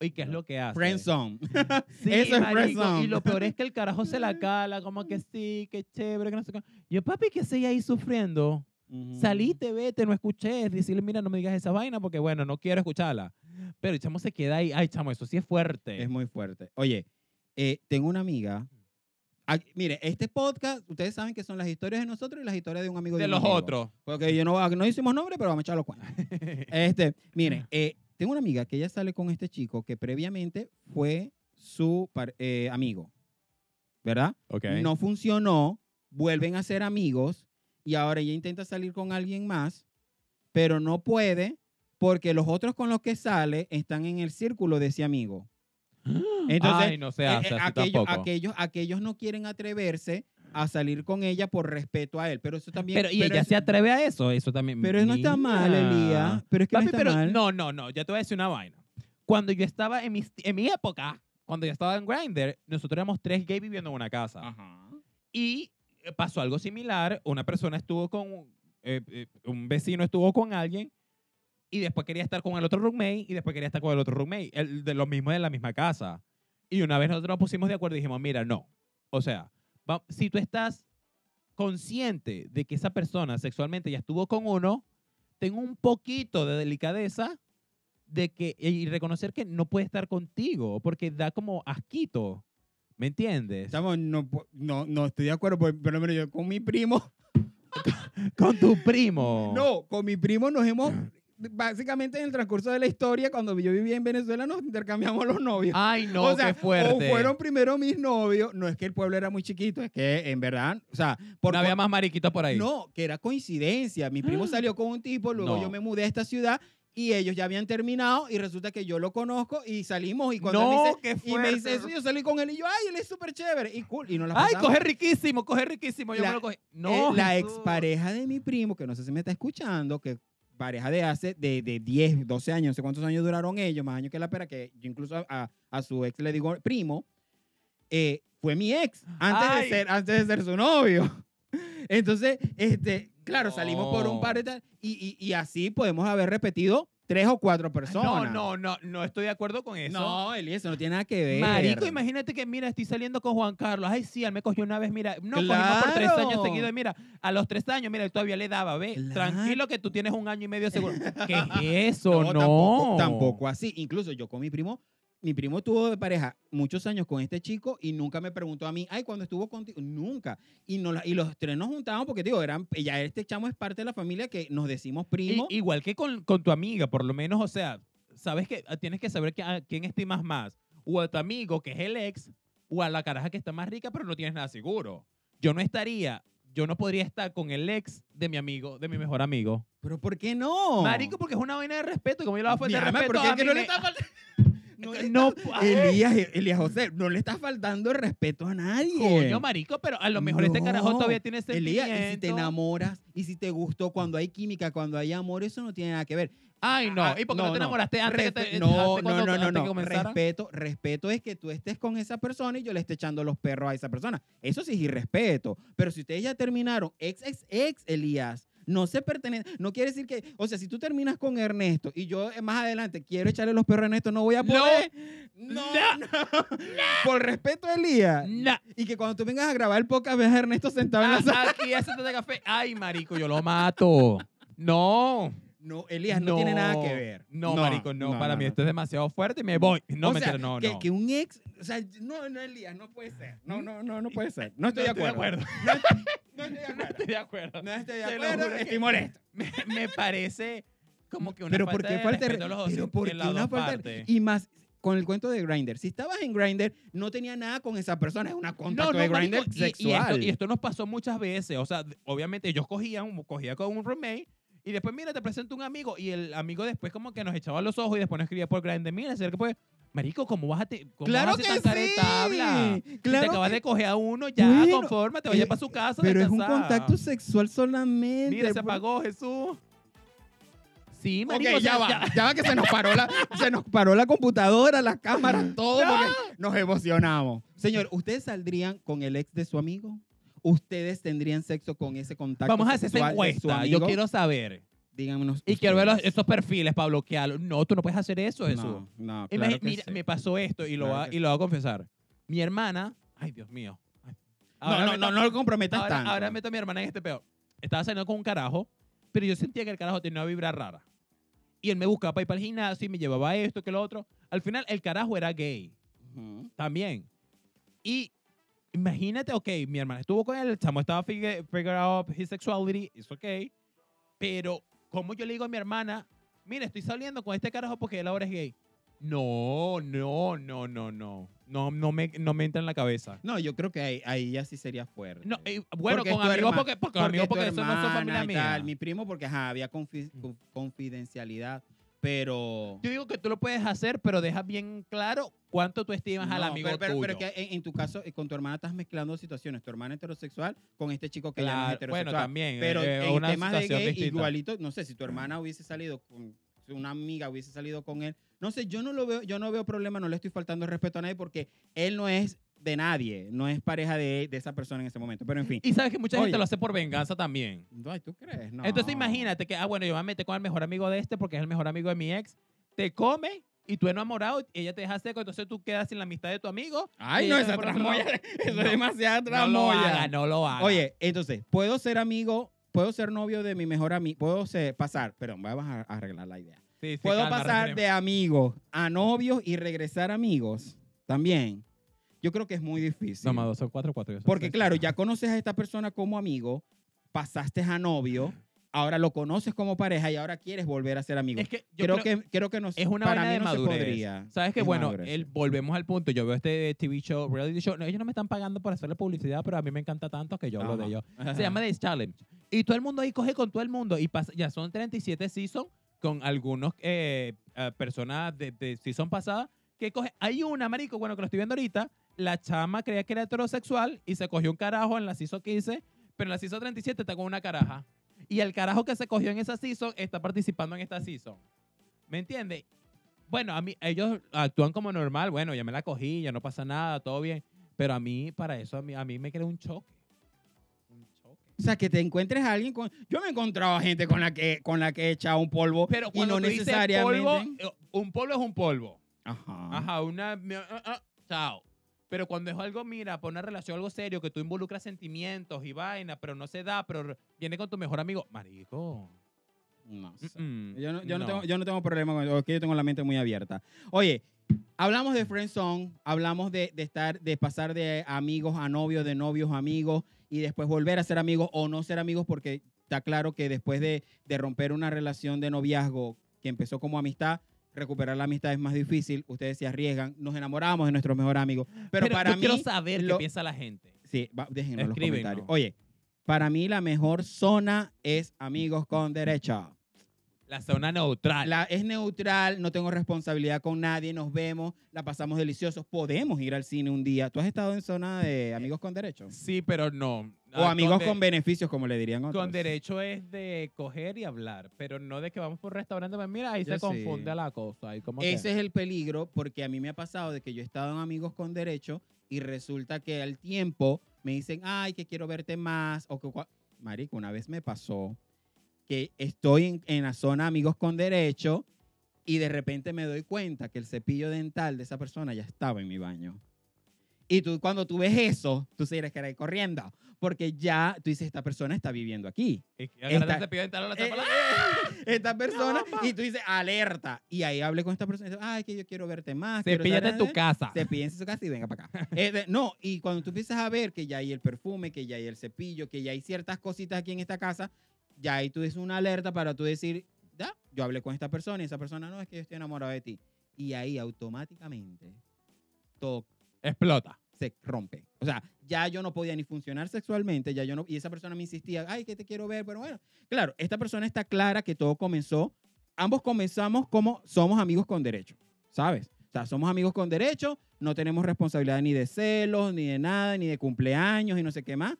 Y qué es lo que hace. Friendzone. Sí, Eso es friendzone. Y lo peor es que el carajo se la cala, como que sí, qué chévere, que no sé qué. Yo, papi, ¿qué sé ahí sufriendo? Ujú. Saliste, vete, no escuché. Decirle, mira, no me digas esa vaina porque, bueno, no quiero escucharla. Pero el chamo se queda ahí. Ay, chamo, eso sí es fuerte. Es muy fuerte. Oye, eh, tengo una amiga. Ah, mire, este podcast, ustedes saben que son las historias de nosotros y las historias de un amigo de, de los amigo. otros. Porque yo no, no hicimos nombre, pero vamos a echar los cuentos. Este, miren, eh, tengo una amiga que ella sale con este chico que previamente fue su eh, amigo, ¿verdad? ok. No funcionó, vuelven a ser amigos y ahora ella intenta salir con alguien más, pero no puede porque los otros con los que sale están en el círculo de ese amigo. Entonces, Ay, no se Eh, hace eh, así aquellos, aquellos, aquellos no quieren atreverse a salir con ella por respeto a él, pero eso también... pero, y ella eso- se atreve a eso, eso también. Pero no está mal. Elías. Pero es que Papi, no está pero mal. no, no, no, ya te voy a decir una vaina. Cuando yo estaba en mi, en mi época, cuando yo estaba en Grindr, nosotros éramos tres gays viviendo en una casa. Ajá. Y eh, pasó algo similar. Una persona estuvo con, eh, eh, un vecino estuvo con alguien y después quería estar con el otro roommate y después quería estar con el otro roommate, el de lo mismo de la misma casa. Y una vez nosotros nos pusimos de acuerdo y dijimos, mira, no. O sea, si tú estás consciente de que esa persona sexualmente ya estuvo con uno, ten un poquito de delicadeza de que y reconocer que no puede estar contigo porque da como asquito. ¿Me entiendes? Chamo, no, no, no estoy de acuerdo, por- pero mira, yo con mi primo, Con tu primo. no, con mi primo nos hemos, básicamente en el transcurso de la historia, cuando yo vivía en Venezuela, nos intercambiamos los novios. Ay, no, o sea, qué fuerte. o fueron primero mis novios, no es que el pueblo era muy chiquito, es que en verdad, o sea, por no había más mariquitos por ahí. No, que era coincidencia. Mi primo salió con un tipo, luego No. yo me mudé a esta ciudad y ellos ya habían terminado y resulta que yo lo conozco y salimos y cuando él me dice, y me dice eso, yo salí con él y yo, ay, él es súper chévere y cool. Y no la Ay, pasamos. coge riquísimo, coge riquísimo. Yo La- me lo cogí. Eh, No, la Jesús. expareja de mi primo, que no sé si me está escuchando, que pareja de hace de, de 10, 12 años, no sé cuántos años duraron ellos, más años que la pera, que yo incluso a, a su ex le digo primo, eh, fue mi ex antes Ay. de, ser, antes de ser su novio. Entonces, este, claro, salimos por un No. par de tal, y, y, y así podemos haber repetido tres o cuatro No, personas. no, no, no estoy de acuerdo con eso. No, Eli, eso no tiene nada que ver. Marico, imagínate que, mira, estoy saliendo con Juan Carlos. Ay, sí, él me cogió una vez, mira, no, cogimos por tres Claro. años seguidos. Mira, a los tres años, mira, él todavía le daba, ve, Claro. tranquilo que tú tienes un año y medio seguro. ¿Qué es eso? No, Tampoco, tampoco así. Incluso yo con mi primo, mi primo tuvo de pareja muchos años con este chico y nunca me preguntó a mí, ay, cuando estuvo contigo, nunca. Y, no, y los tres nos juntábamos porque, digo, eran, ya este chamo es parte de la familia que nos decimos primo. igual que con, con tu amiga, por lo menos, o sea, sabes que ah, tienes que saber que- a quién estimas más. O a tu amigo, que es el ex, o a la caraja que está más rica, pero no tienes nada seguro. Yo no estaría, yo no podría estar con el ex de mi amigo, de mi mejor amigo. Pero ¿por qué no? Marico, porque es una vaina de respeto, como yo respeto. porque es a que mí no le está faltando. No, está- ay. Elías, Elías José, no le está faltando el respeto a nadie. Coño, marico, pero a lo mejor este carajo todavía tiene sentimiento. Elías, y si te enamoras, y si te gustó, cuando hay química, cuando hay amor, eso no tiene nada que ver. Ay, no. Ah, ¿Y por qué no, te enamoraste antes que te, Respe- no, antes no, cuando- no, no, no. Respeto, respeto es que tú estés con esa persona y yo le esté echando los perros a esa persona. Eso sí es irrespeto. Pero si ustedes ya terminaron, ex, ex, ex, Elías, no se pertenece, no quiere decir que, o sea, si tú terminas con Ernesto y yo eh, más adelante quiero echarle los perros a Ernesto, no voy a No. poder. No, No. no. Por respeto a Elías. Y que cuando tú vengas a grabar el podcast veas a Ernesto sentado en la sala. Ah, Aquí ese té de café. Ay, marico, yo lo mato. No. No, Elías, no, tiene nada que ver. No, marico, no. Para mí esto es demasiado fuerte y me voy. No, o mentira, sea, no, que, no. que un ex, o sea, no, no, Elías, no puede ser. No, no, no, no puede ser. No estoy, No de, acuerdo. No No estoy de No acuerdo. estoy de acuerdo. No estoy de Te lo acuerdo. juro que- Estoy molesto. Me, me parece como que una Pero falta ¿por qué de falta de respeto a los dos Pero en ¿por qué las una dos falta de- partes. Y más con el cuento de Grinder. Si estabas en Grinder, no tenía nada con esa persona. Es una contacto de marico, Grinder y- y, esto, sexual. y esto nos pasó muchas veces. O sea, obviamente ellos cogían, cogía con un roommate y después, mira, te presento un amigo y el amigo después como que nos echaba los ojos y después nos escribía por Grindr. Mira, ¿será que puede? Marico, ¿cómo vas a, te, cómo Claro vas a que sí. caretabla? Si te Claro acabas que- de coger a uno, ya, Bueno, confórmate, vaya eh, para su casa. Pero es un contacto sexual solamente. Mira, se apagó Jesús. Sí, marico. o ya sea, va, ya va que se nos paró la, se nos paró la computadora, las cámaras, todo, porque nos emocionamos. Señor, ¿ustedes saldrían con el ex de su amigo? ¿Ustedes tendrían sexo con ese contacto Vamos a hacer esa sexual encuesta. Yo quiero saber. Díganos Y quiero ver los- esos perfiles para bloquearlos. No, tú no puedes hacer eso, Jesús. No, no, claro que mira, sí. me pasó esto y lo, Claro va- que y lo voy a confesar. Mi hermana, ay Dios mío. Ay. No, Ahora no, meto- no, no lo comprometas ahora, tanto. ahora meto a mi hermana en este peor. Estaba saliendo con un carajo, pero yo sentía que el carajo tenía una vibra rara. Y él me buscaba para ir para el gimnasio y me llevaba esto, que lo otro. Al final, el carajo era gay Ujú. también. Y imagínate, ok, mi hermana estuvo con él, el chamo estaba figure, figure out his sexuality, it's okay. Pero, ¿cómo yo le digo a mi hermana, mira, estoy saliendo con este carajo porque él ahora es gay? No, no, no, no, no. No, no me, no me entra en la cabeza. No, yo creo que ahí, ahí ya sí sería fuerte. No, eh, bueno, Porque con amigos herma- porque, porque, con amigos porque eso no son hermana familia mía. Mi primo, porque ajá, había confi- con- confidencialidad, pero... Yo digo que tú lo puedes hacer, pero deja bien claro cuánto tú estimas al No, amigo pero, pero- tuyo. pero que en, en tu caso, eh, con tu hermana estás mezclando situaciones. Tu hermana heterosexual con este chico que ya no es Claro, heterosexual. bueno, también. Pero eh, en temas de gay, distinta. igualito, no sé, si tu hermana hubiese salido con si una amiga hubiese salido con él, no sé, yo no lo veo, yo no veo problema, no le estoy faltando respeto a nadie porque él no es de nadie, no es pareja de, de esa persona en ese momento. Pero en fin. Y sabes que mucha gente lo hace por venganza también. Ay, ¿tú crees? No. Entonces imagínate que, ah, bueno, yo me metí con el mejor amigo de este porque es el mejor amigo de mi ex. Te come y tú enamorado y ella te deja seco, entonces tú quedas sin la amistad de tu amigo. Ay, no, esa tramoya, eso No, es demasiada No lo tramoya. haga, no lo haga. Oye, entonces, ¿puedo ser amigo, puedo ser novio de mi mejor amigo? ¿Puedo ser, pasar, perdón, vamos a arreglar la idea. Sí, sí, ¿Puedo calma, pasar de amigos a novios y regresar amigos? También. Yo creo que es muy difícil. No, más dos son cuatro, cuatro. soy Porque seis. claro, ya conoces a esta persona como amigo, pasaste a novio, ahora lo conoces como pareja y ahora quieres volver a ser amigo. Es que yo creo, creo, que creo que no es una para vaina mí de no se madurez. podría. Sabes que Es bueno, el, volvemos al punto. Yo veo este TV show, reality show. No, ellos no me están pagando por hacerle publicidad, pero a mí me encanta tanto que yo hablo de ellos. Se llama The Challenge. Y todo el mundo ahí coge con todo el mundo. Y pasa- ya son 37 seasons con algunos eh, eh, personas de, de season pasada que coge. Hay una, marico, bueno, que lo estoy viendo ahorita. La chama creía que era heterosexual y se cogió un carajo en la season 15, pero en la season 37 está con una caraja. Y el carajo que se cogió en esa season está participando en esta season. ¿Me entiendes? Bueno, a mí, ellos actúan como normal. Bueno, ya me la cogí, ya no pasa nada, todo bien. Pero a mí, para eso, a mí, a mí me crea un choque. Un choque. O sea, que te encuentres a alguien con... Yo me he encontrado a gente con la que, con la que he echado un polvo Pero y no necesariamente... polvo, eh, un polvo es un polvo. Ajá. Ajá, una... ah, ah, chao. Pero cuando es algo, mira, para una relación, algo serio, que tú involucras sentimientos y vainas, pero no se da, pero viene con tu mejor amigo. Marico. No sé. mm, Yo no, yo, no no. tengo, yo no tengo problema con eso, es que yo tengo la mente muy abierta. Oye, hablamos de friendzone, hablamos de, de estar, de pasar de amigos a novios, de novios a amigos, y después volver a ser amigos o no ser amigos, porque está claro que después de, de romper una relación de noviazgo que empezó como amistad, recuperar la amistad es más difícil, ustedes se arriesgan, nos enamoramos de nuestros mejores amigos. Pero, para yo mí, quiero saber lo- qué piensa la gente. sí, va, déjenos en los comentarios. Oye, para mí la mejor zona es amigos con derecho. La zona neutral. La, es neutral, no tengo responsabilidad con nadie, nos vemos, la pasamos deliciosos, podemos ir al cine un día. ¿Tú has estado en zona de amigos con derechos? Sí, pero no. O Ah, amigos con beneficios, como le dirían otros. Con derecho es de coger y hablar, pero no de que vamos por un restaurante. pues Mira, ahí Yo se sí. confunde la cosa. Ahí como que- Ese es el peligro, porque a mí me ha pasado de que yo he estado en amigos con derecho y resulta que al tiempo me dicen, ay, que quiero verte más. O que, Marico, una vez me pasó que estoy en, en la zona amigos con derecho y de repente me doy cuenta que el cepillo dental de esa persona ya estaba en mi baño. Y tú, cuando tú ves eso, tú se que ir corriendo, porque ya tú dices, esta persona está viviendo aquí. Y esta- la Eh, eh, esta persona, y tú dices, alerta. Y ahí hablé con esta persona, y dice, ay, que yo quiero verte más. Cepíllate en tu casa. Cepíllense en su casa y venga para acá. Eh, de- no, y cuando tú empiezas a ver que ya hay el perfume, que ya hay el cepillo, que ya hay ciertas cositas aquí en esta casa, ya ahí tú dices una alerta para tú decir, ya, yo hablé con esta persona y esa persona no es que yo estoy enamorado de ti. Y ahí automáticamente todo Explota. se rompe. O sea, ya yo no podía ni funcionar sexualmente, ya yo no, y esa persona me insistía, ay, que te quiero ver, pero bueno, claro, esta persona está clara que todo comenzó, ambos comenzamos como somos amigos con derecho, ¿sabes? O sea, somos amigos con derecho, no tenemos responsabilidad ni de celos, ni de nada, ni de cumpleaños y no sé qué más.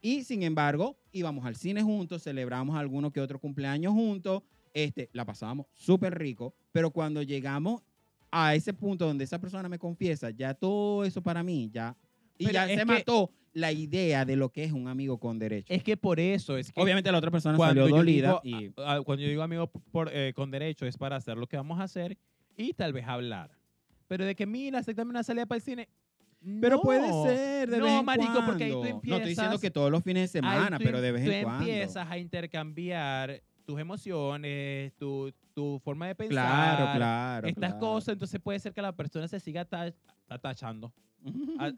Y sin embargo, íbamos al cine juntos, celebramos alguno que otro cumpleaños juntos, este, la pasábamos súper rico, pero cuando llegamos a ese punto donde esa persona me confiesa, ya todo eso para mí, ya, y Pero ya se que- mató la idea de lo que es un amigo con derecho. Es que por eso es que Obviamente la otra persona cuando salió dolida digo, y... a- a- cuando yo digo amigo por, eh, con derecho es para hacer lo que vamos a hacer y tal vez hablar. Pero de que mira, aceptame una salida para el cine. Pero no. puede ser de no, vez en marico, porque ahí tú cuando. No estoy diciendo empiezas- que todos los fines de semana, tú pero de vez tú en cuando. empiezas a intercambiar tus emociones, tu, tu forma de pensar, Claro, claro. estas claro. cosas. Entonces puede ser que la persona se siga ata- atachando, a-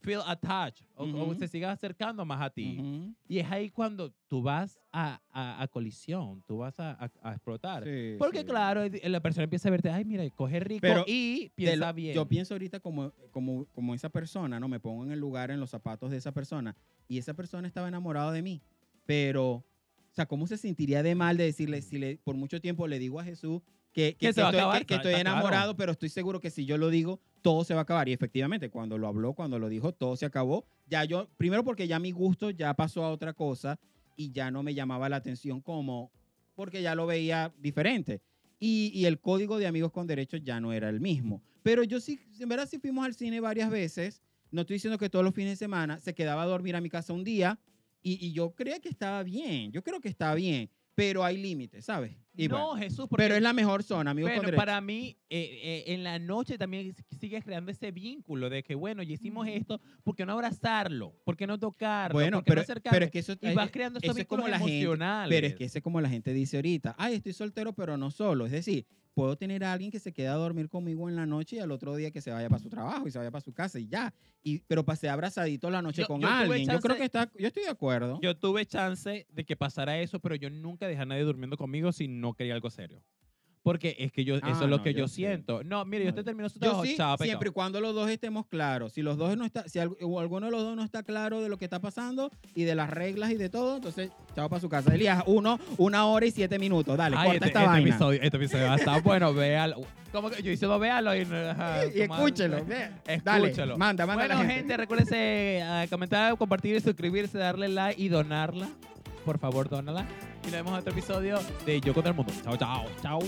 feel attached, o, o Ujú. se siga acercando más a ti. Ujú. Y es ahí cuando tú vas a, a- a colisión, tú vas a, a- explotar. Sí, Porque sí. claro, la persona empieza a verte, ay, mira, coge rico Pero y piensa lo- bien. Yo pienso ahorita como, como, como esa persona, ¿no? Me pongo en el lugar, en los zapatos de esa persona. Y esa persona estaba enamorada de mí. Pero, o sea, ¿cómo se sentiría de mal de decirle, si le, por mucho tiempo le digo a Jesús que, que, Que estoy, acabar, que- está- estoy está claro. enamorado, pero estoy seguro que si yo lo digo, todo se va a acabar. Y efectivamente, cuando lo habló, cuando lo dijo, todo se acabó. Ya yo, primero porque ya mi gusto ya pasó a otra cosa y ya no me llamaba la atención como, porque ya lo veía diferente. Y, y el código de amigos con derechos ya no era el mismo. Pero yo sí, en verdad sí fuimos al cine varias veces. No estoy diciendo que todos los fines de semana se quedaba a dormir a mi casa un día y, y yo creía que estaba bien. Yo creo que está bien, pero hay límites, ¿sabes? Y no, bueno, Jesús, porque pero es la mejor zona, Bueno, derechos. para mí, eh, eh, en la noche también sigues creando ese vínculo de que, bueno, ya hicimos esto, ¿por qué no abrazarlo? ¿por qué no tocarlo? bueno, ¿por qué no pero, acercarme? pero es que eso, y vas creando estos eso es vínculos como la gente-. Pero es que ese es como la gente dice ahorita, ay, estoy soltero, pero no solo. Es decir, puedo tener a alguien que se queda a dormir conmigo en la noche y al otro día que se vaya para su trabajo y se vaya para su casa y ya. Y, pero pasé abrazadito la noche Yo- con yo alguien. Yo creo que está, yo estoy de acuerdo. Yo tuve chance de que pasara eso, pero yo nunca dejé a nadie durmiendo conmigo si no quería algo serio. Porque es que yo, eso Ah, es lo no, que yo, siento. No, mire, yo No, te termino su Yo trabajo, sí, chao, pecado. siempre y cuando los dos estemos claros. Si los dos no está, si alguno de los dos no está claro de lo que está pasando y de las reglas y de todo, entonces chao para su casa. Elías, uno, una hora y siete minutos. Dale, Ay, corta este, esta este vaina. episodio, este episodio va a estar bueno, véalo. Como que yo hice no véalo y, y escúchelo. Escúchelo. Dale, manda, manda Bueno, gente, gente. recuérdense a comentar, compartir, suscribirse, darle like y donarla. Por favor, donala. Y nos vemos en otro episodio de Yo contra el Mundo. Chao, chao. Chao.